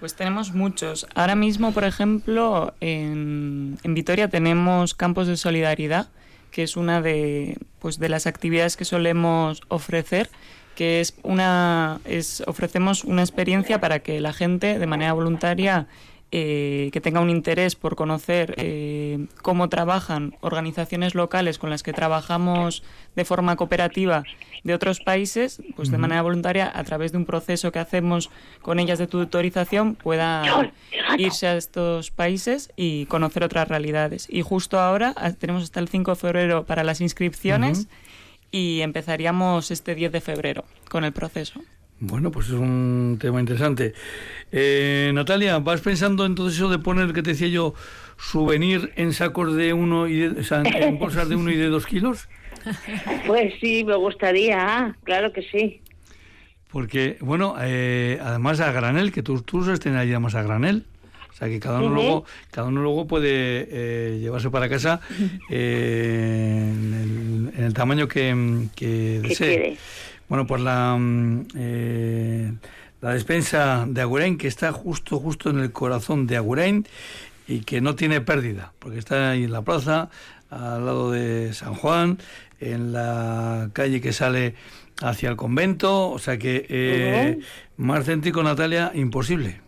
Pues tenemos muchos. Ahora mismo, por ejemplo, en, en Vitoria tenemos campos de solidaridad que es una de, pues, de las actividades que solemos ofrecer que es una es ofrecemos una experiencia para que la gente de manera voluntaria eh, que tenga un interés por conocer eh, cómo trabajan organizaciones locales con las que trabajamos de forma cooperativa de otros países, pues de manera voluntaria, a través de un proceso que hacemos con ellas de tutorización, pueda irse a estos países y conocer otras realidades. Y justo ahora ah, tenemos hasta el 5 de febrero para las inscripciones y empezaríamos este 10 de febrero con el proceso. Bueno, pues es un tema interesante. Eh, Natalia, ¿vas pensando entonces eso de poner, que te decía yo, souvenir en sacos de uno y de, en bolsas de uno y de dos kilos? Pues sí, me gustaría, claro que sí. Porque, bueno, eh, además a granel, que tú usas tener ahí más a granel. O sea que cada uno luego, cada uno luego puede eh, llevarse para casa en, el, tamaño que, que desee. Bueno, pues la, mm, eh, la despensa de Agurain, que está justo, justo en el corazón de Agurain y que no tiene pérdida, porque está ahí en la plaza, al lado de San Juan, en la calle que sale hacia el convento, o sea que eh, más céntrico, Natalia, imposible.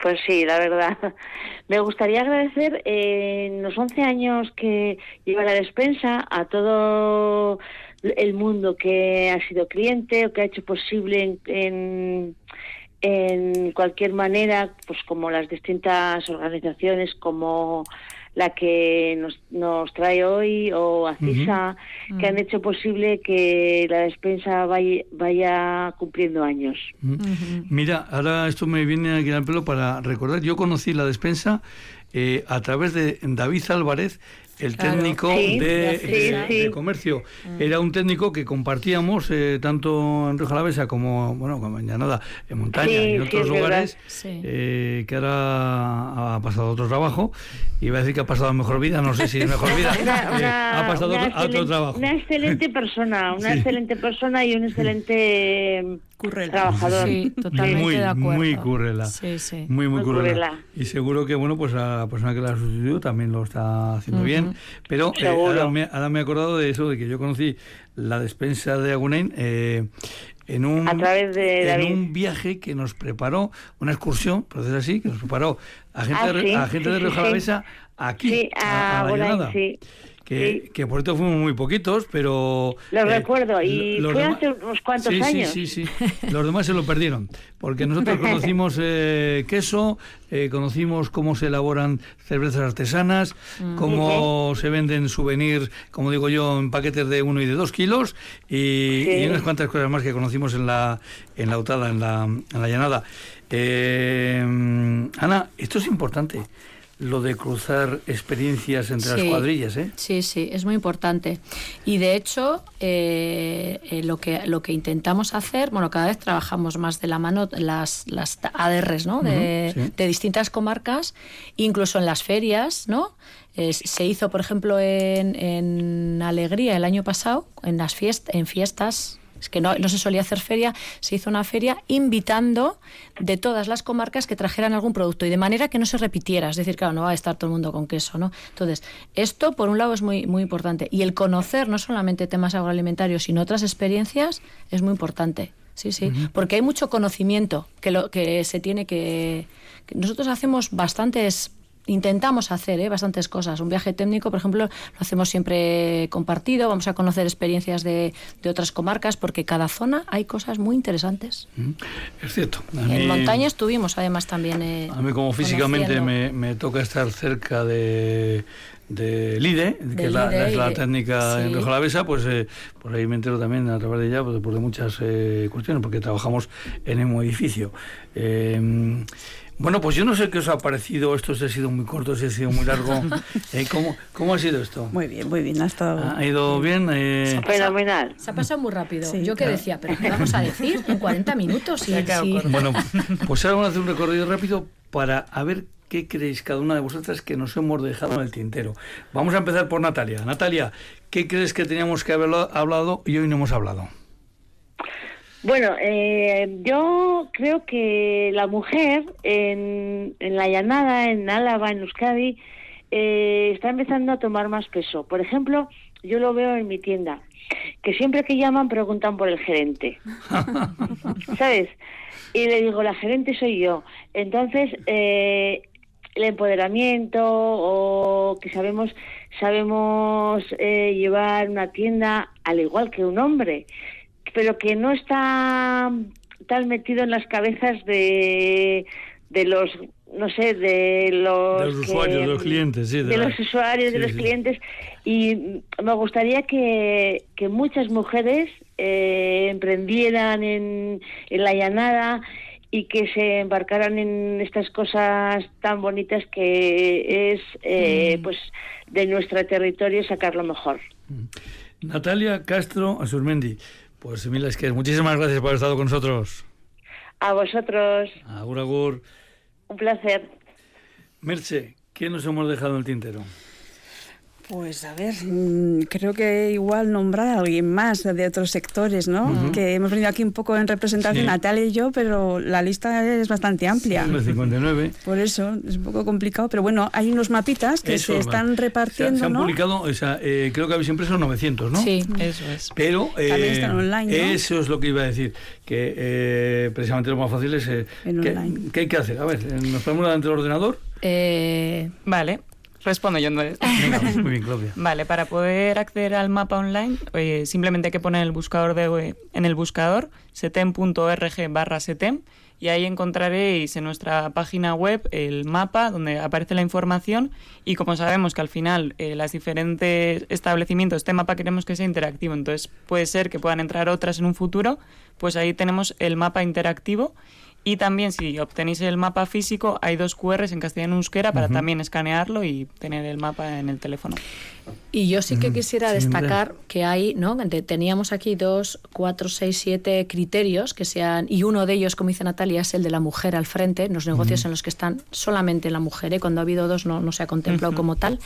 Pues sí, la verdad. Me gustaría agradecer eh, en los 11 años que lleva la despensa a todo el mundo que ha sido cliente o que ha hecho posible en, en, cualquier manera, pues como las distintas organizaciones, como la que nos, nos trae hoy o ACISA, que han hecho posible que la despensa vaya, vaya cumpliendo años. Mira, ahora esto me viene aquí al pelo para recordar, yo conocí la despensa eh, a través de David Álvarez, el técnico de, comercio. Mm. Era un técnico que compartíamos eh, tanto en Rioja Alavesa como, bueno, como en Llanada, en montaña y en otros lugares, eh, que ahora ha pasado a otro trabajo. Iba a decir que ha pasado mejor vida, no sé si es mejor vida. Eh, ha pasado a otro trabajo. Una excelente persona, una excelente persona y un excelente trabajador. Sí, totalmente muy, de acuerdo. Muy currela. Sí, sí. Muy, muy, currela. Y seguro que, bueno, pues la persona que la ha sustituido también lo está haciendo bien. Pero eh, ahora, me, ahora, me, he acordado de eso, de que yo conocí la despensa de Agunain eh, en un, en un viaje que nos preparó, una excursión, por decir así, que nos preparó a gente, ah, de, a gente de Rioja aquí, a, a, la sí que, por esto fuimos muy poquitos, pero... Lo eh, recuerdo, y fue hace unos cuantos años. Sí, sí, sí. Los demás se lo perdieron, porque nosotros conocimos eh, queso, eh, conocimos cómo se elaboran cervezas artesanas, mm. cómo se venden souvenirs, como digo yo, en paquetes de uno y de dos kilos, y, unas cuantas cosas más que conocimos en la, en la UTADA, en la, en la llanada. Ana, esto es importante lo de cruzar experiencias entre las cuadrillas, ¿eh? Sí, sí, es muy importante. Y de hecho, eh, eh, lo, que, lo que intentamos hacer, bueno, cada vez trabajamos más de la mano las, las ADRs, ¿no? De, distintas comarcas, incluso en las ferias, ¿no? se hizo, por ejemplo, en, en Alegría el año pasado, en las fiestas, en fiestas es que no, se solía hacer feria, se hizo una feria invitando de todas las comarcas que trajeran algún producto y de manera que no se repitiera, es decir, claro, no va a estar todo el mundo con queso, ¿no? Entonces, esto por un lado es muy, muy importante y el conocer no solamente temas agroalimentarios, sino otras experiencias es muy importante. Sí, sí, porque hay mucho conocimiento que, lo, que se tiene que nosotros hacemos bastantes intentamos hacer ¿eh? bastantes cosas. Un viaje técnico, por ejemplo, lo hacemos siempre compartido, vamos a conocer experiencias de, de otras comarcas, porque cada zona hay cosas muy interesantes. Mm, es cierto. en montaña estuvimos además también. Eh, a mí como físicamente me, me, toca estar cerca de de LIDE, que es la, LIDE es la y- técnica en sí. Rioja Alavesa, pues eh, por ahí me entero también a través de ella pues, por de muchas eh, cuestiones, porque trabajamos en el mismo edificio. Eh, bueno, pues yo no sé qué os ha parecido, esto si ha sido muy corto, si ha sido muy largo. Eh, ¿cómo, ¿Cómo ha sido esto? Muy bien, muy bien. Ha estado... ¿Ha ido bien? Eh, Fenomenal. Se ha pasado muy rápido. Sí, Yo que claro. decía, pero ¿qué vamos a decir en 40 minutos? Sí, sí. Bueno, pues ahora vamos a hacer un recorrido rápido para a ver qué creéis cada una de vosotras que nos hemos dejado en el tintero. Vamos a empezar por Natalia. Natalia, ¿qué crees que teníamos que haber hablado y hoy no hemos hablado? Bueno, eh, yo creo que la mujer en, en la llanada, en Álava, en Euskadi, eh, está empezando a tomar más peso. Por ejemplo, yo lo veo en mi tienda, que siempre que llaman preguntan por el gerente. ¿Sabes? Y le digo, la gerente soy yo. Entonces, eh, el empoderamiento o que sabemos sabemos eh, llevar una tienda al igual que un hombre, pero que no está tan metido en las cabezas de, de los no sé de los, De los que- usuarios, de los clientes, sí, de de la- los usuarios de los sí. clientes y me gustaría que, que muchas mujeres eh, emprendieran en, en la llanada y que se embarcaran en estas cosas tan bonitas que es eh, Mm. pues de nuestro territorio sacar lo mejor. Natalia Castro Asurmendi. Pues mira, es que muchísimas gracias por haber estado con nosotros. A vosotros, Agur, agur. un placer. Merche, ¿qué nos hemos dejado en el tintero? Pues a ver, mm, creo que igual nombrar a alguien más de otros sectores, ¿no? Que hemos venido aquí un poco en representación, Sí. Natalia y yo, pero la lista es bastante amplia. El 59. Por eso es un poco complicado, pero bueno, hay unos mapitas que Eso, se están repartiendo, se han ¿no? publicado, o sea, eh, creo que habéis impreso 900, ¿no? Sí. Eso es. Pero También eh, están online, ¿no? eso es lo que iba a decir, que eh, precisamente lo más fácil es... eh, En ¿qué, online. qué hay que hacer? A ver, nos ponemos delante del ordenador. Eh, Vale, respondo yo entonces. Venga, muy bien, Claudia. Vale, para poder acceder al mapa online, eh, simplemente hay que poner el buscador de, en el buscador setem.org barra setem y ahí encontraréis en nuestra página web el mapa donde aparece la información y como sabemos que al final eh, los diferentes establecimientos, este mapa queremos que sea interactivo, entonces puede ser que puedan entrar otras en un futuro, pues ahí tenemos el mapa interactivo y también si obtenéis el mapa físico hay dos QRs en castellano y euskera para también escanearlo y tener el mapa en el teléfono. Y yo sí que quisiera destacar que hay, ¿no? Teníamos aquí dos, cuatro, seis, siete criterios que sean, y uno de ellos, como dice Natalia, es el de la mujer al frente, en los negocios en los que están solamente la mujer, ¿eh? cuando ha habido dos no, no se ha contemplado como tal.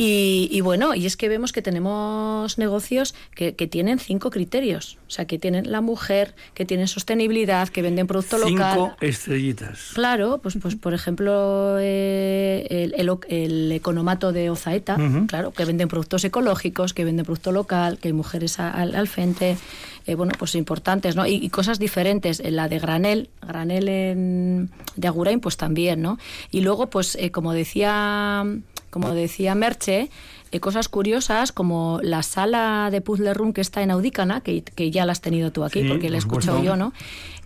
Y, y bueno, y es que vemos que tenemos negocios que, que tienen cinco criterios, o sea, que tienen la mujer, que tienen sostenibilidad, que venden producto local. Cinco estrellitas. Claro, pues, pues por ejemplo eh, el, el- el economato de Ozaeta, claro, que venden productos ecológicos, que venden producto local, que hay mujeres al, al frente, eh, bueno, pues importantes, ¿no? Y, y cosas diferentes. En la de Granel, Granel en, de Agurain, pues también, ¿no? Y luego, pues eh, como decía, como decía Merche, eh, cosas curiosas como la sala de Puzzle Room que está en Audícana, que, que ya la has tenido tú aquí, Sí, porque la he escuchado yo, ¿no?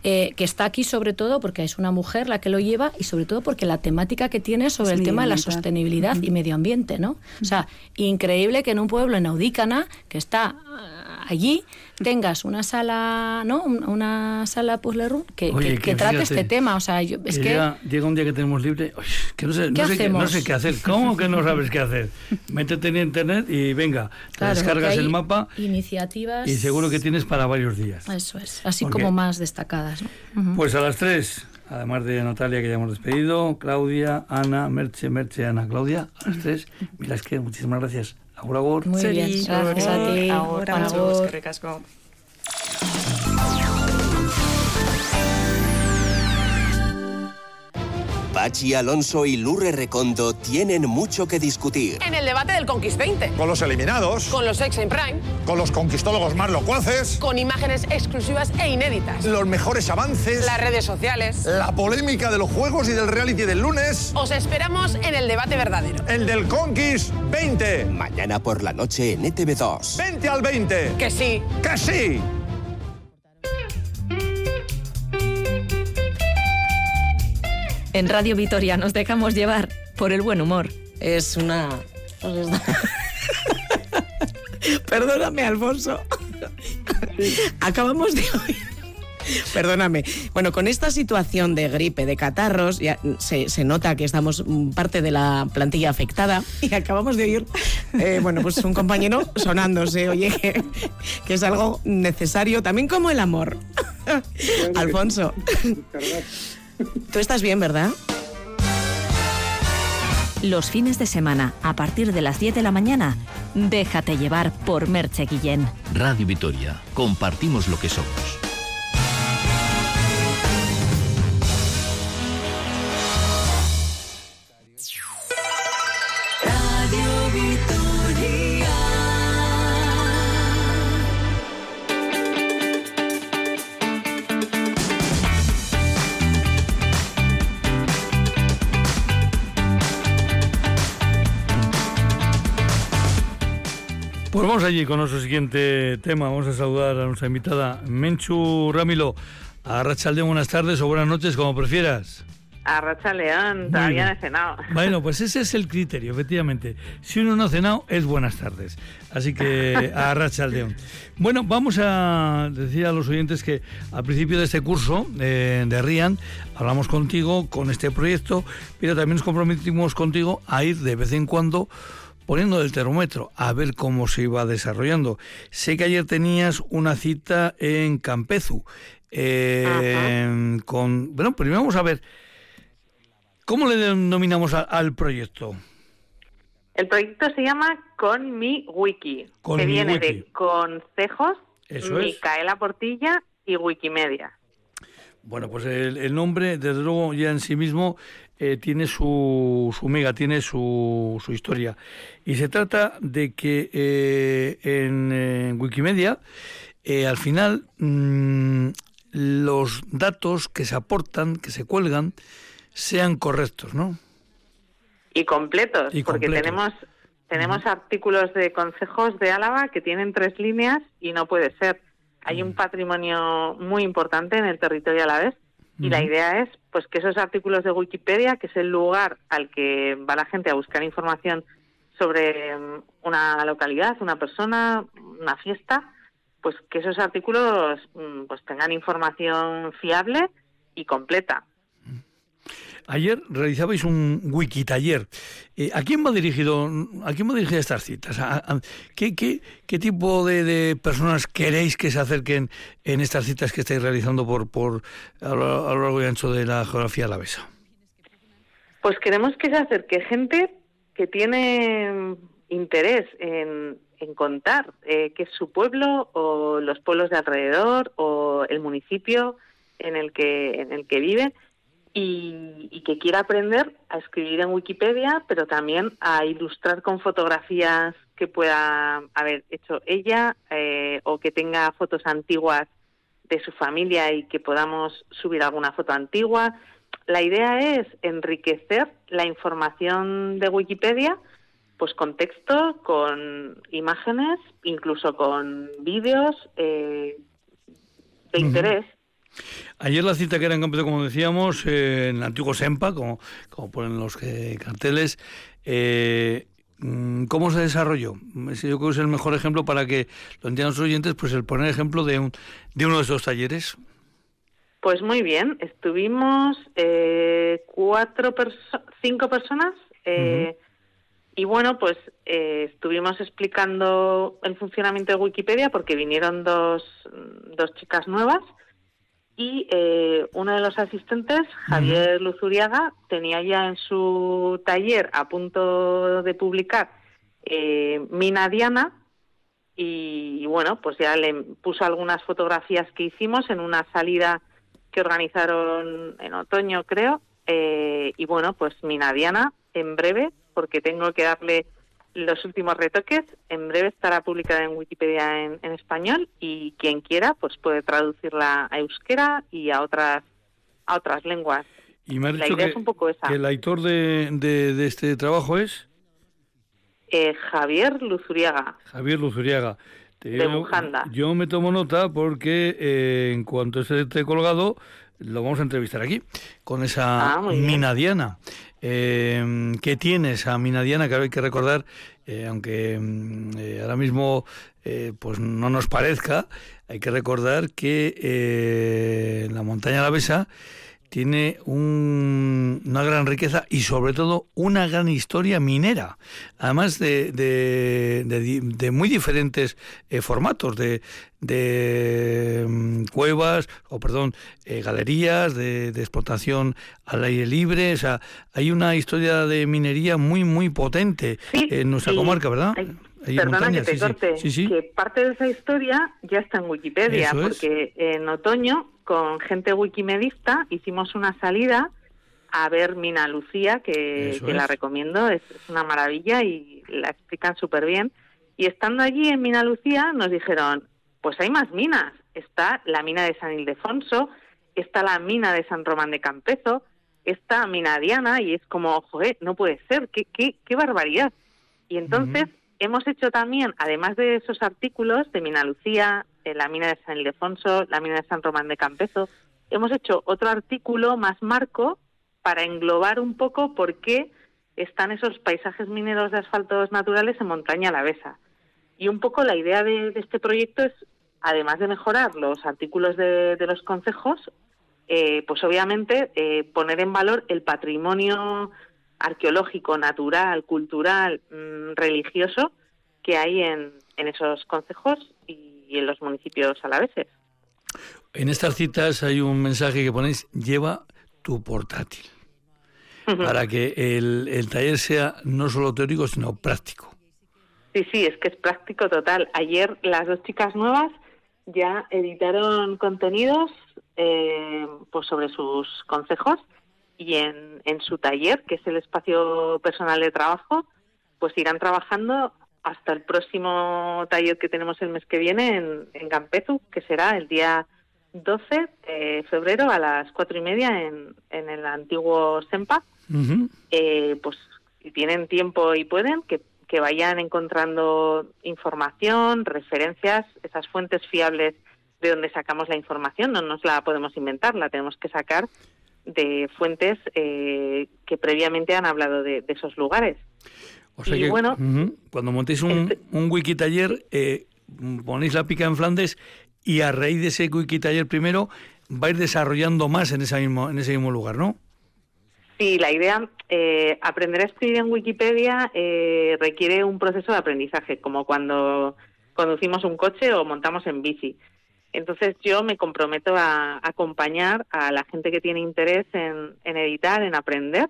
Eh, que está aquí sobre todo porque es una mujer la que lo lleva y sobre todo porque la temática que tiene es sobre Es el tema de la sostenibilidad y medio ambiente, ¿no? O sea, increíble que en un pueblo en Audícana, que está ah, allí, tengas una sala, ¿no? Un- Una sala puzzle room que, Oye, que- que que trate fíjate, este tema. O sea, yo- es Que llega, llega un día que tenemos libre, uy, que no sé, no, ¿Qué sé qué, no hacemos? sé qué hacer. ¿Cómo que no sabes qué hacer? Métete en internet y venga, te claro, descargas el mapa Iniciativas... y seguro que tienes para varios días. Eso es, así Porque- como más destacadas. Pues a las tres, además de Natalia que ya hemos despedido, Claudia, Ana, Merche, Merche, Ana, Claudia, a las tres, mira, es que muchísimas gracias. Agur, agur. Muy bien, Seri, gracias a ti. Agur, Agur. Pancho, eskerrik asko. Pachi Alonso y Lurre Recondo tienen mucho que discutir. En el debate del Conquist 20, Con los eliminados, con los ex en Prime, con los conquistólogos más locuaces, con imágenes exclusivas e inéditas, los mejores avances, las redes sociales. la polémica de los juegos y del reality del lunes, Os esperamos en el debate verdadero. el del Conquist 20. Mañana por la noche en E ETV2. 20 al 20. Que sí. ¡Que sí! En Radio Vitoria nos dejamos llevar por el buen humor. Es una Perdóname, Alfonso. Acabamos de oír. Perdóname. Bueno, con esta situación de gripe, de catarros, ya se, se nota que estamos parte de la plantilla afectada y acabamos de oír, eh, bueno, pues un compañero sonándose, oye, que, que es algo necesario, también como el amor. Alfonso, tú estás bien, ¿verdad? Los fines de semana, a partir de las 10 de la mañana, déjate llevar por Merche Guillén. Radio Vitoria. Compartimos lo que somos. Vamos allí con nuestro siguiente tema. Vamos a saludar a nuestra invitada Menchu Ramilo. A Rachalde, buenas tardes o buenas noches, como prefieras. A Racha León, Muy todavía no he cenado. Bueno, pues ese es el criterio, efectivamente. Si uno no ha cenado, es buenas tardes. Así que a Rachaldeón. Bueno, vamos a decir a los oyentes que al principio de este curso eh, de RIAN hablamos contigo con este proyecto, pero también nos comprometimos contigo a ir de vez en cuando poniendo el termómetro a ver cómo se iba desarrollando. Sé que ayer tenías una cita en Campezu. eh, con bueno primero vamos a ver cómo le denominamos a- al proyecto El proyecto se llama Con mi wiki, Con que mi viene wiki. de consejos, Eso es. Micaela Portilla y Wikimedia. Bueno, pues el, el nombre, desde luego, ya en sí mismo eh, tiene su, su mega, tiene su, su historia. Y se trata de que eh, en, Wikimedia, eh, al final, mm, los datos que se aportan, que se cuelgan, sean correctos, ¿no? Y completos, Y porque completos. tenemos tenemos artículos de consejos de Álava que tienen tres líneas y no puede ser. Hay un patrimonio muy importante en el territorio alavés y la idea es pues que esos artículos de Wikipedia, que es el lugar al que va la gente a buscar información sobre mm, una localidad, una persona, una fiesta, pues que esos artículos mm, pues tengan información fiable y completa. Ayer realizabais un wiki taller. Eh, ¿A quién va dirigido, a quién va dirigida estas citas? ¿A- a- qué, tipo de, personas queréis que se acerquen en estas citas que estáis realizando por, por a lo, a largo y ancho de la geografía alavesa? Pues queremos que se acerque gente que tiene interés en, en contar eh, qué es su pueblo o los pueblos de alrededor o el municipio en el que en el que vive y, y que quiera aprender a escribir en Wikipedia, pero también a ilustrar con fotografías que pueda haber hecho ella eh, o que tenga fotos antiguas de su familia y que podamos subir alguna foto antigua. La idea es enriquecer la información de Wikipedia, pues con texto, con imágenes, incluso con vídeos eh, de interés. Ayer la cita que era en Campezo, como decíamos, eh, en el antiguo SEMPA, como, como ponen los eh, carteles, eh, mm, ¿cómo se desarrolló? Ese Yo creo que es el mejor ejemplo para que lo entiendan los oyentes, pues el poner ejemplo de, un, de uno de estos talleres. Pues muy bien, estuvimos eh, cuatro perso- cinco personas eh, y bueno, pues eh, estuvimos explicando el funcionamiento de Wikipedia porque vinieron dos, dos chicas nuevas y eh, uno de los asistentes, Javier Luzuriaga, tenía ya en su taller a punto de publicar eh, Mina Diana, y bueno, pues ya le puso algunas fotografías que hicimos en una salida que organizaron en otoño, creo. eh, y bueno, pues Mina Diana, en breve, porque tengo que darle los últimos retoques, en breve estará publicada en Wikipedia en, en español y quien quiera pues puede traducirla a euskera y a otras a otras lenguas. Y me has La dicho idea que, es un poco esa. que el autor de, de- de este trabajo es Eh, Javier Luzuriaga. Javier Luzuriaga. Te- De Bujanda. Yo me tomo nota porque eh, en cuanto esté colgado, lo vamos a entrevistar aquí, con esa Ah, bien. Mina Diana. Eh, ¿Qué tiene esa Mina Diana? Que hay que recordar, eh, aunque mm, eh, ahora mismo eh, pues no nos parezca, hay que recordar que eh, la montaña alavesa tiene un- una gran riqueza y sobre todo una gran historia minera, además de, de- de muy diferentes eh, formatos, de, de, mm, cuevas, o perdón, eh, galerías, de, de explotación al aire libre, o sea, hay una historia de minería muy, muy potente en nuestra sí. comarca, ¿verdad? Ay, Perdona que te sí, corte, Sí, sí. que parte de esa historia ya está en Wikipedia, Eso es. porque en otoño con gente wikimedista hicimos una salida a ver Mina Lucía, que, la recomiendo, es, es una maravilla y la explican súper bien. Y estando allí en Mina Lucía nos dijeron, pues hay más minas, está la mina de San Ildefonso, está la mina de San Román de Campezo, está Mina Diana y es como, joder, no puede ser, qué, qué, qué barbaridad. Y entonces hemos hecho también, además de esos artículos de Mina Lucía, eh, la mina de San Ildefonso, la mina de San Román de Campezo, hemos hecho otro artículo más marco para englobar un poco por qué están esos paisajes mineros de asfaltos naturales en montaña alavesa. Y un poco la idea de, este proyecto es, además de mejorar los artículos de, los concejos, eh, pues obviamente eh, poner en valor el patrimonio arqueológico, natural, cultural, mm, religioso que hay en, en esos concejos y, y en los municipios alaveses. En estas citas hay un mensaje que ponéis, lleva tu portátil, para que el, el taller sea no solo teórico, sino práctico. Sí, sí, es que es práctico total. Ayer las dos chicas nuevas ya editaron contenidos eh, pues sobre sus consejos y en, en su taller, que es el espacio personal de trabajo, pues irán trabajando hasta el próximo taller que tenemos el mes que viene en, en Gampezu, que será el día 12 de febrero a las cuatro y media en, en el antiguo SEMPA. Eh, pues si tienen tiempo y pueden, que, que vayan encontrando información, referencias, esas fuentes fiables de donde sacamos la información. No nos la podemos inventar, la tenemos que sacar de fuentes eh, que previamente han hablado de, de esos lugares. O sea Y que bueno, este cuando montéis un, un wiki taller, eh, ponéis la pica en Flandes y a raíz de ese wiki taller primero vais desarrollando más en, esa mismo, en ese mismo lugar, ¿no? Sí, la idea, eh, aprender a escribir en Wikipedia eh, requiere un proceso de aprendizaje, como cuando conducimos un coche o montamos en bici. Entonces yo me comprometo a acompañar a la gente que tiene interés en, editar, en aprender,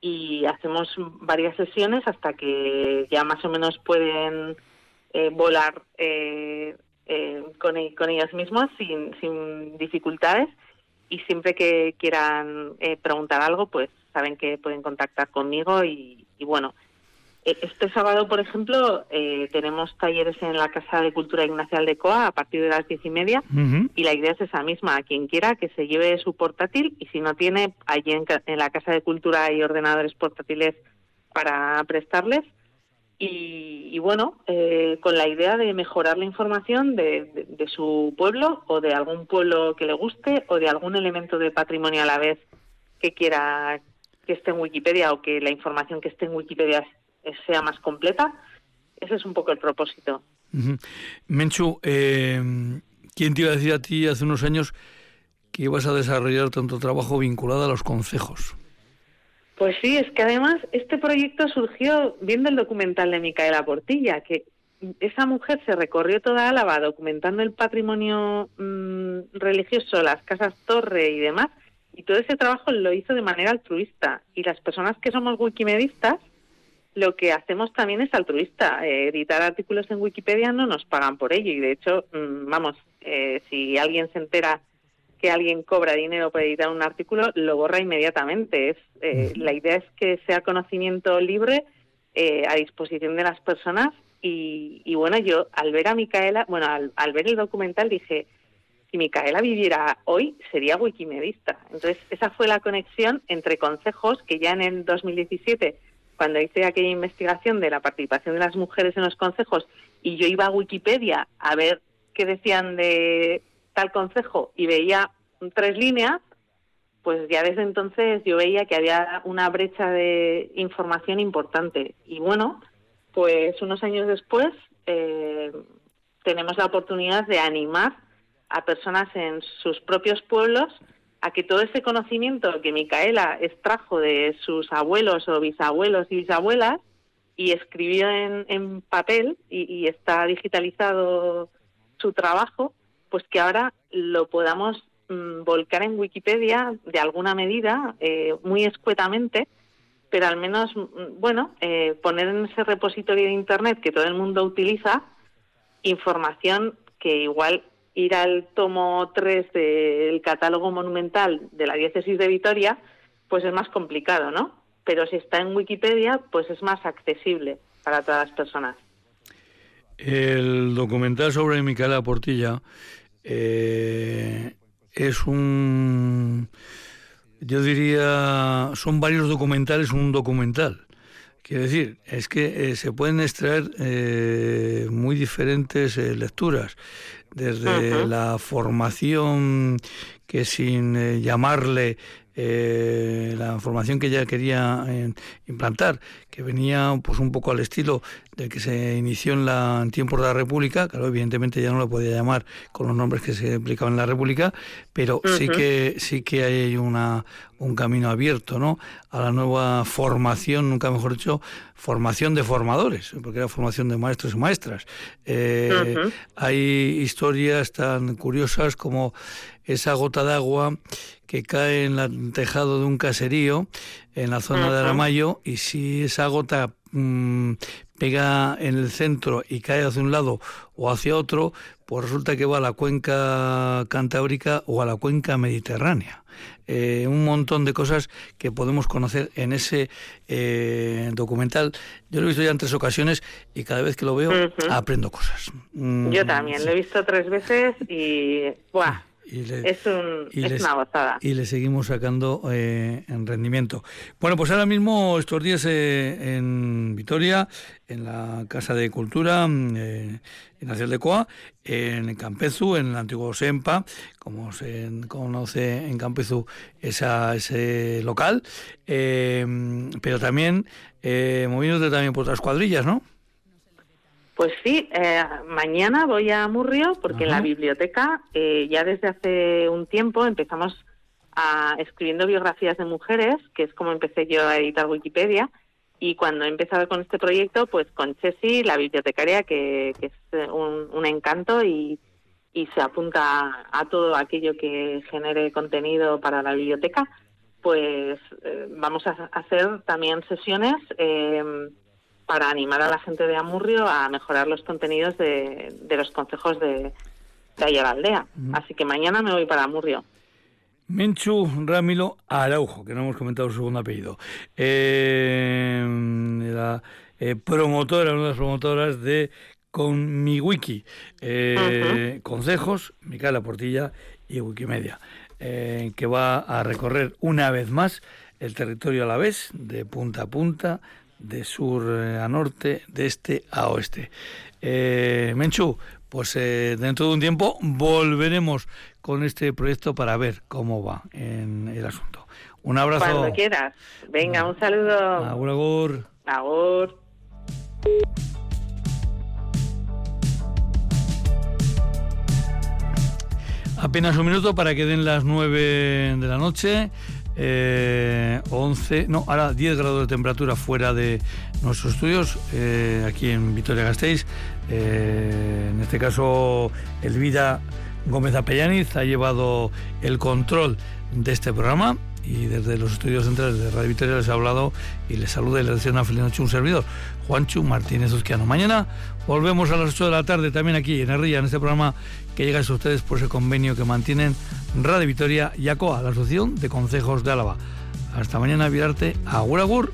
y hacemos varias sesiones hasta que ya más o menos pueden eh, volar eh, eh, con, e- con ellos mismos sin, dificultades. Y siempre que quieran eh, preguntar algo, pues saben que pueden contactar conmigo y, y bueno, este sábado, por ejemplo, eh, tenemos talleres en la Casa de Cultura Ignacial de Coa a partir de las diez y media y la idea es esa misma, a quien quiera que se lleve su portátil y si no tiene, allí en, la Casa de Cultura hay ordenadores portátiles para prestarles y, y bueno, eh, con la idea de mejorar la información de, de- de su pueblo o de algún pueblo que le guste o de algún elemento de patrimonio a la vez que quiera que esté en Wikipedia o que la información que esté en Wikipedia eh, sea más completa. Ese es un poco el propósito. Menchu, eh, ¿quién te iba a decir a ti hace unos años que ibas a desarrollar tanto trabajo vinculado a los concejos? Pues sí, es que además este proyecto surgió viendo el documental de Micaela Portilla, que esa mujer se recorrió toda Álava documentando el patrimonio mm, religioso, las casas torre y demás, y todo ese trabajo lo hizo de manera altruista. Y las personas que somos wikimedistas, lo que hacemos también es altruista. Eh, editar artículos en Wikipedia no nos pagan por ello, y de hecho, mm, vamos, eh, si alguien se entera que alguien cobra dinero por editar un artículo, lo borra inmediatamente. Es, eh, La idea es que sea conocimiento libre eh, a disposición de las personas y, y bueno, yo al ver a Micaela, bueno, al, al ver el documental dije, si Micaela viviera hoy, sería wikimedista. Entonces, esa fue la conexión entre consejos que ya en el 2017, cuando hice aquella investigación de la participación de las mujeres en los consejos, y yo iba a Wikipedia a ver qué decían de tal consejo y veía tres líneas, pues ya desde entonces yo veía que había una brecha de información importante. Y bueno, pues unos años después eh, tenemos la oportunidad de animar a personas en sus propios pueblos a que todo ese conocimiento que Micaela extrajo de sus abuelos o bisabuelos y bisabuelas y escribió en, papel y, y está digitalizado su trabajo, pues que ahora lo podamos mm, volcar en Wikipedia de alguna medida, eh, muy escuetamente, pero al menos, mm, bueno, eh, poner en ese repositorio de Internet que todo el mundo utiliza información que igual ir al tomo 3 del catálogo monumental de la diócesis de Vitoria, pues es más complicado, ¿no? Pero si está en Wikipedia, pues es más accesible para todas las personas. El documental sobre Micaela Portilla eh, es un, yo diría, son varios documentales, un documental. Quiero decir, es que eh, se pueden extraer eh, muy diferentes lecturas, desde la formación que sin eh, llamarle eh, la formación que ella quería eh, implantar, que venía pues un poco al estilo del que se inició en, la, en tiempos de la República, claro, evidentemente ya no lo podía llamar con los nombres que se aplicaban en la República, pero sí que sí que hay una un camino abierto, ¿no? A la nueva formación, nunca mejor dicho, formación de formadores, porque era formación de maestros y maestras. Eh. Hay historias tan curiosas como esa gota de agua que cae en el tejado de un caserío en la zona de. Aramayo y si esa gota mm, pega en el centro y cae hacia un lado o hacia otro, pues resulta que va a la cuenca cantábrica o a la cuenca mediterránea. Eh, un montón de cosas que podemos conocer en ese eh, documental. Yo lo he visto ya en tres ocasiones y cada vez que lo veo aprendo cosas. Mm, Yo también, lo he visto tres veces y ¡buah! Es, un, y es les- una gozada. y le seguimos sacando eh, en rendimiento. Bueno, pues ahora mismo estos días eh, en Vitoria, en la Casa de Cultura, mm, eh, en la ciudad de Coa, en Campezu, en el antiguo Sempa, como se conoce en Campezu esa, ese local, eh, pero también eh, moviéndote también por otras cuadrillas, ¿no? Pues sí, eh, mañana voy a Murrio porque en la biblioteca eh, ya desde hace un tiempo empezamos a escribiendo biografías de mujeres, que es como empecé yo a editar Wikipedia. Y cuando he empezado con este proyecto, pues con Chesi, la bibliotecaria, que, que es eh, un, un encanto y, y se apunta a, a todo aquello que genere contenido para la biblioteca, pues eh, vamos a hacer también sesiones eh, para animar a la gente de Amurrio a mejorar los contenidos de, de los consejos de, de ahí a la aldea. Así que mañana me voy para Amurrio. Menchu Ramilo Araujo, que no hemos comentado su segundo apellido. Eh, la eh, promotora, una de las promotoras de Con Mi Wiki. Eh, Consejos, Micaela Portilla y Wikimedia, eh, que va a recorrer una vez más el territorio a la vez, de punta a punta, de sur eh, a norte, de este a oeste. Eh, Menchu, pues eh, dentro de un tiempo volveremos con este proyecto para ver cómo va en el asunto. Un abrazo. Cuando quieras. Venga, un saludo. Agur, agur. Agur. Apenas un minuto para que den las 9 de la noche. Eh, 11, no, ahora 10 grados de temperatura fuera de nuestros estudios, eh, aquí en Vitoria-Gasteiz. Eh, en este caso, Elvira Gómez Apellaniz ha llevado el control de este programa y desde los estudios centrales de Radio Vitoria les ha hablado y les saluda y les desea una feliz noche un servidor, Juanchu Martínez Uzquiano. Mañana volvemos a las 8 de la tarde también aquí en Herrilla, en este programa que llega a ustedes por ese convenio que mantienen Radio Vitoria y ACOA, la Asociación de Consejos de Álava. Hasta mañana, Virarte. Agur, agur.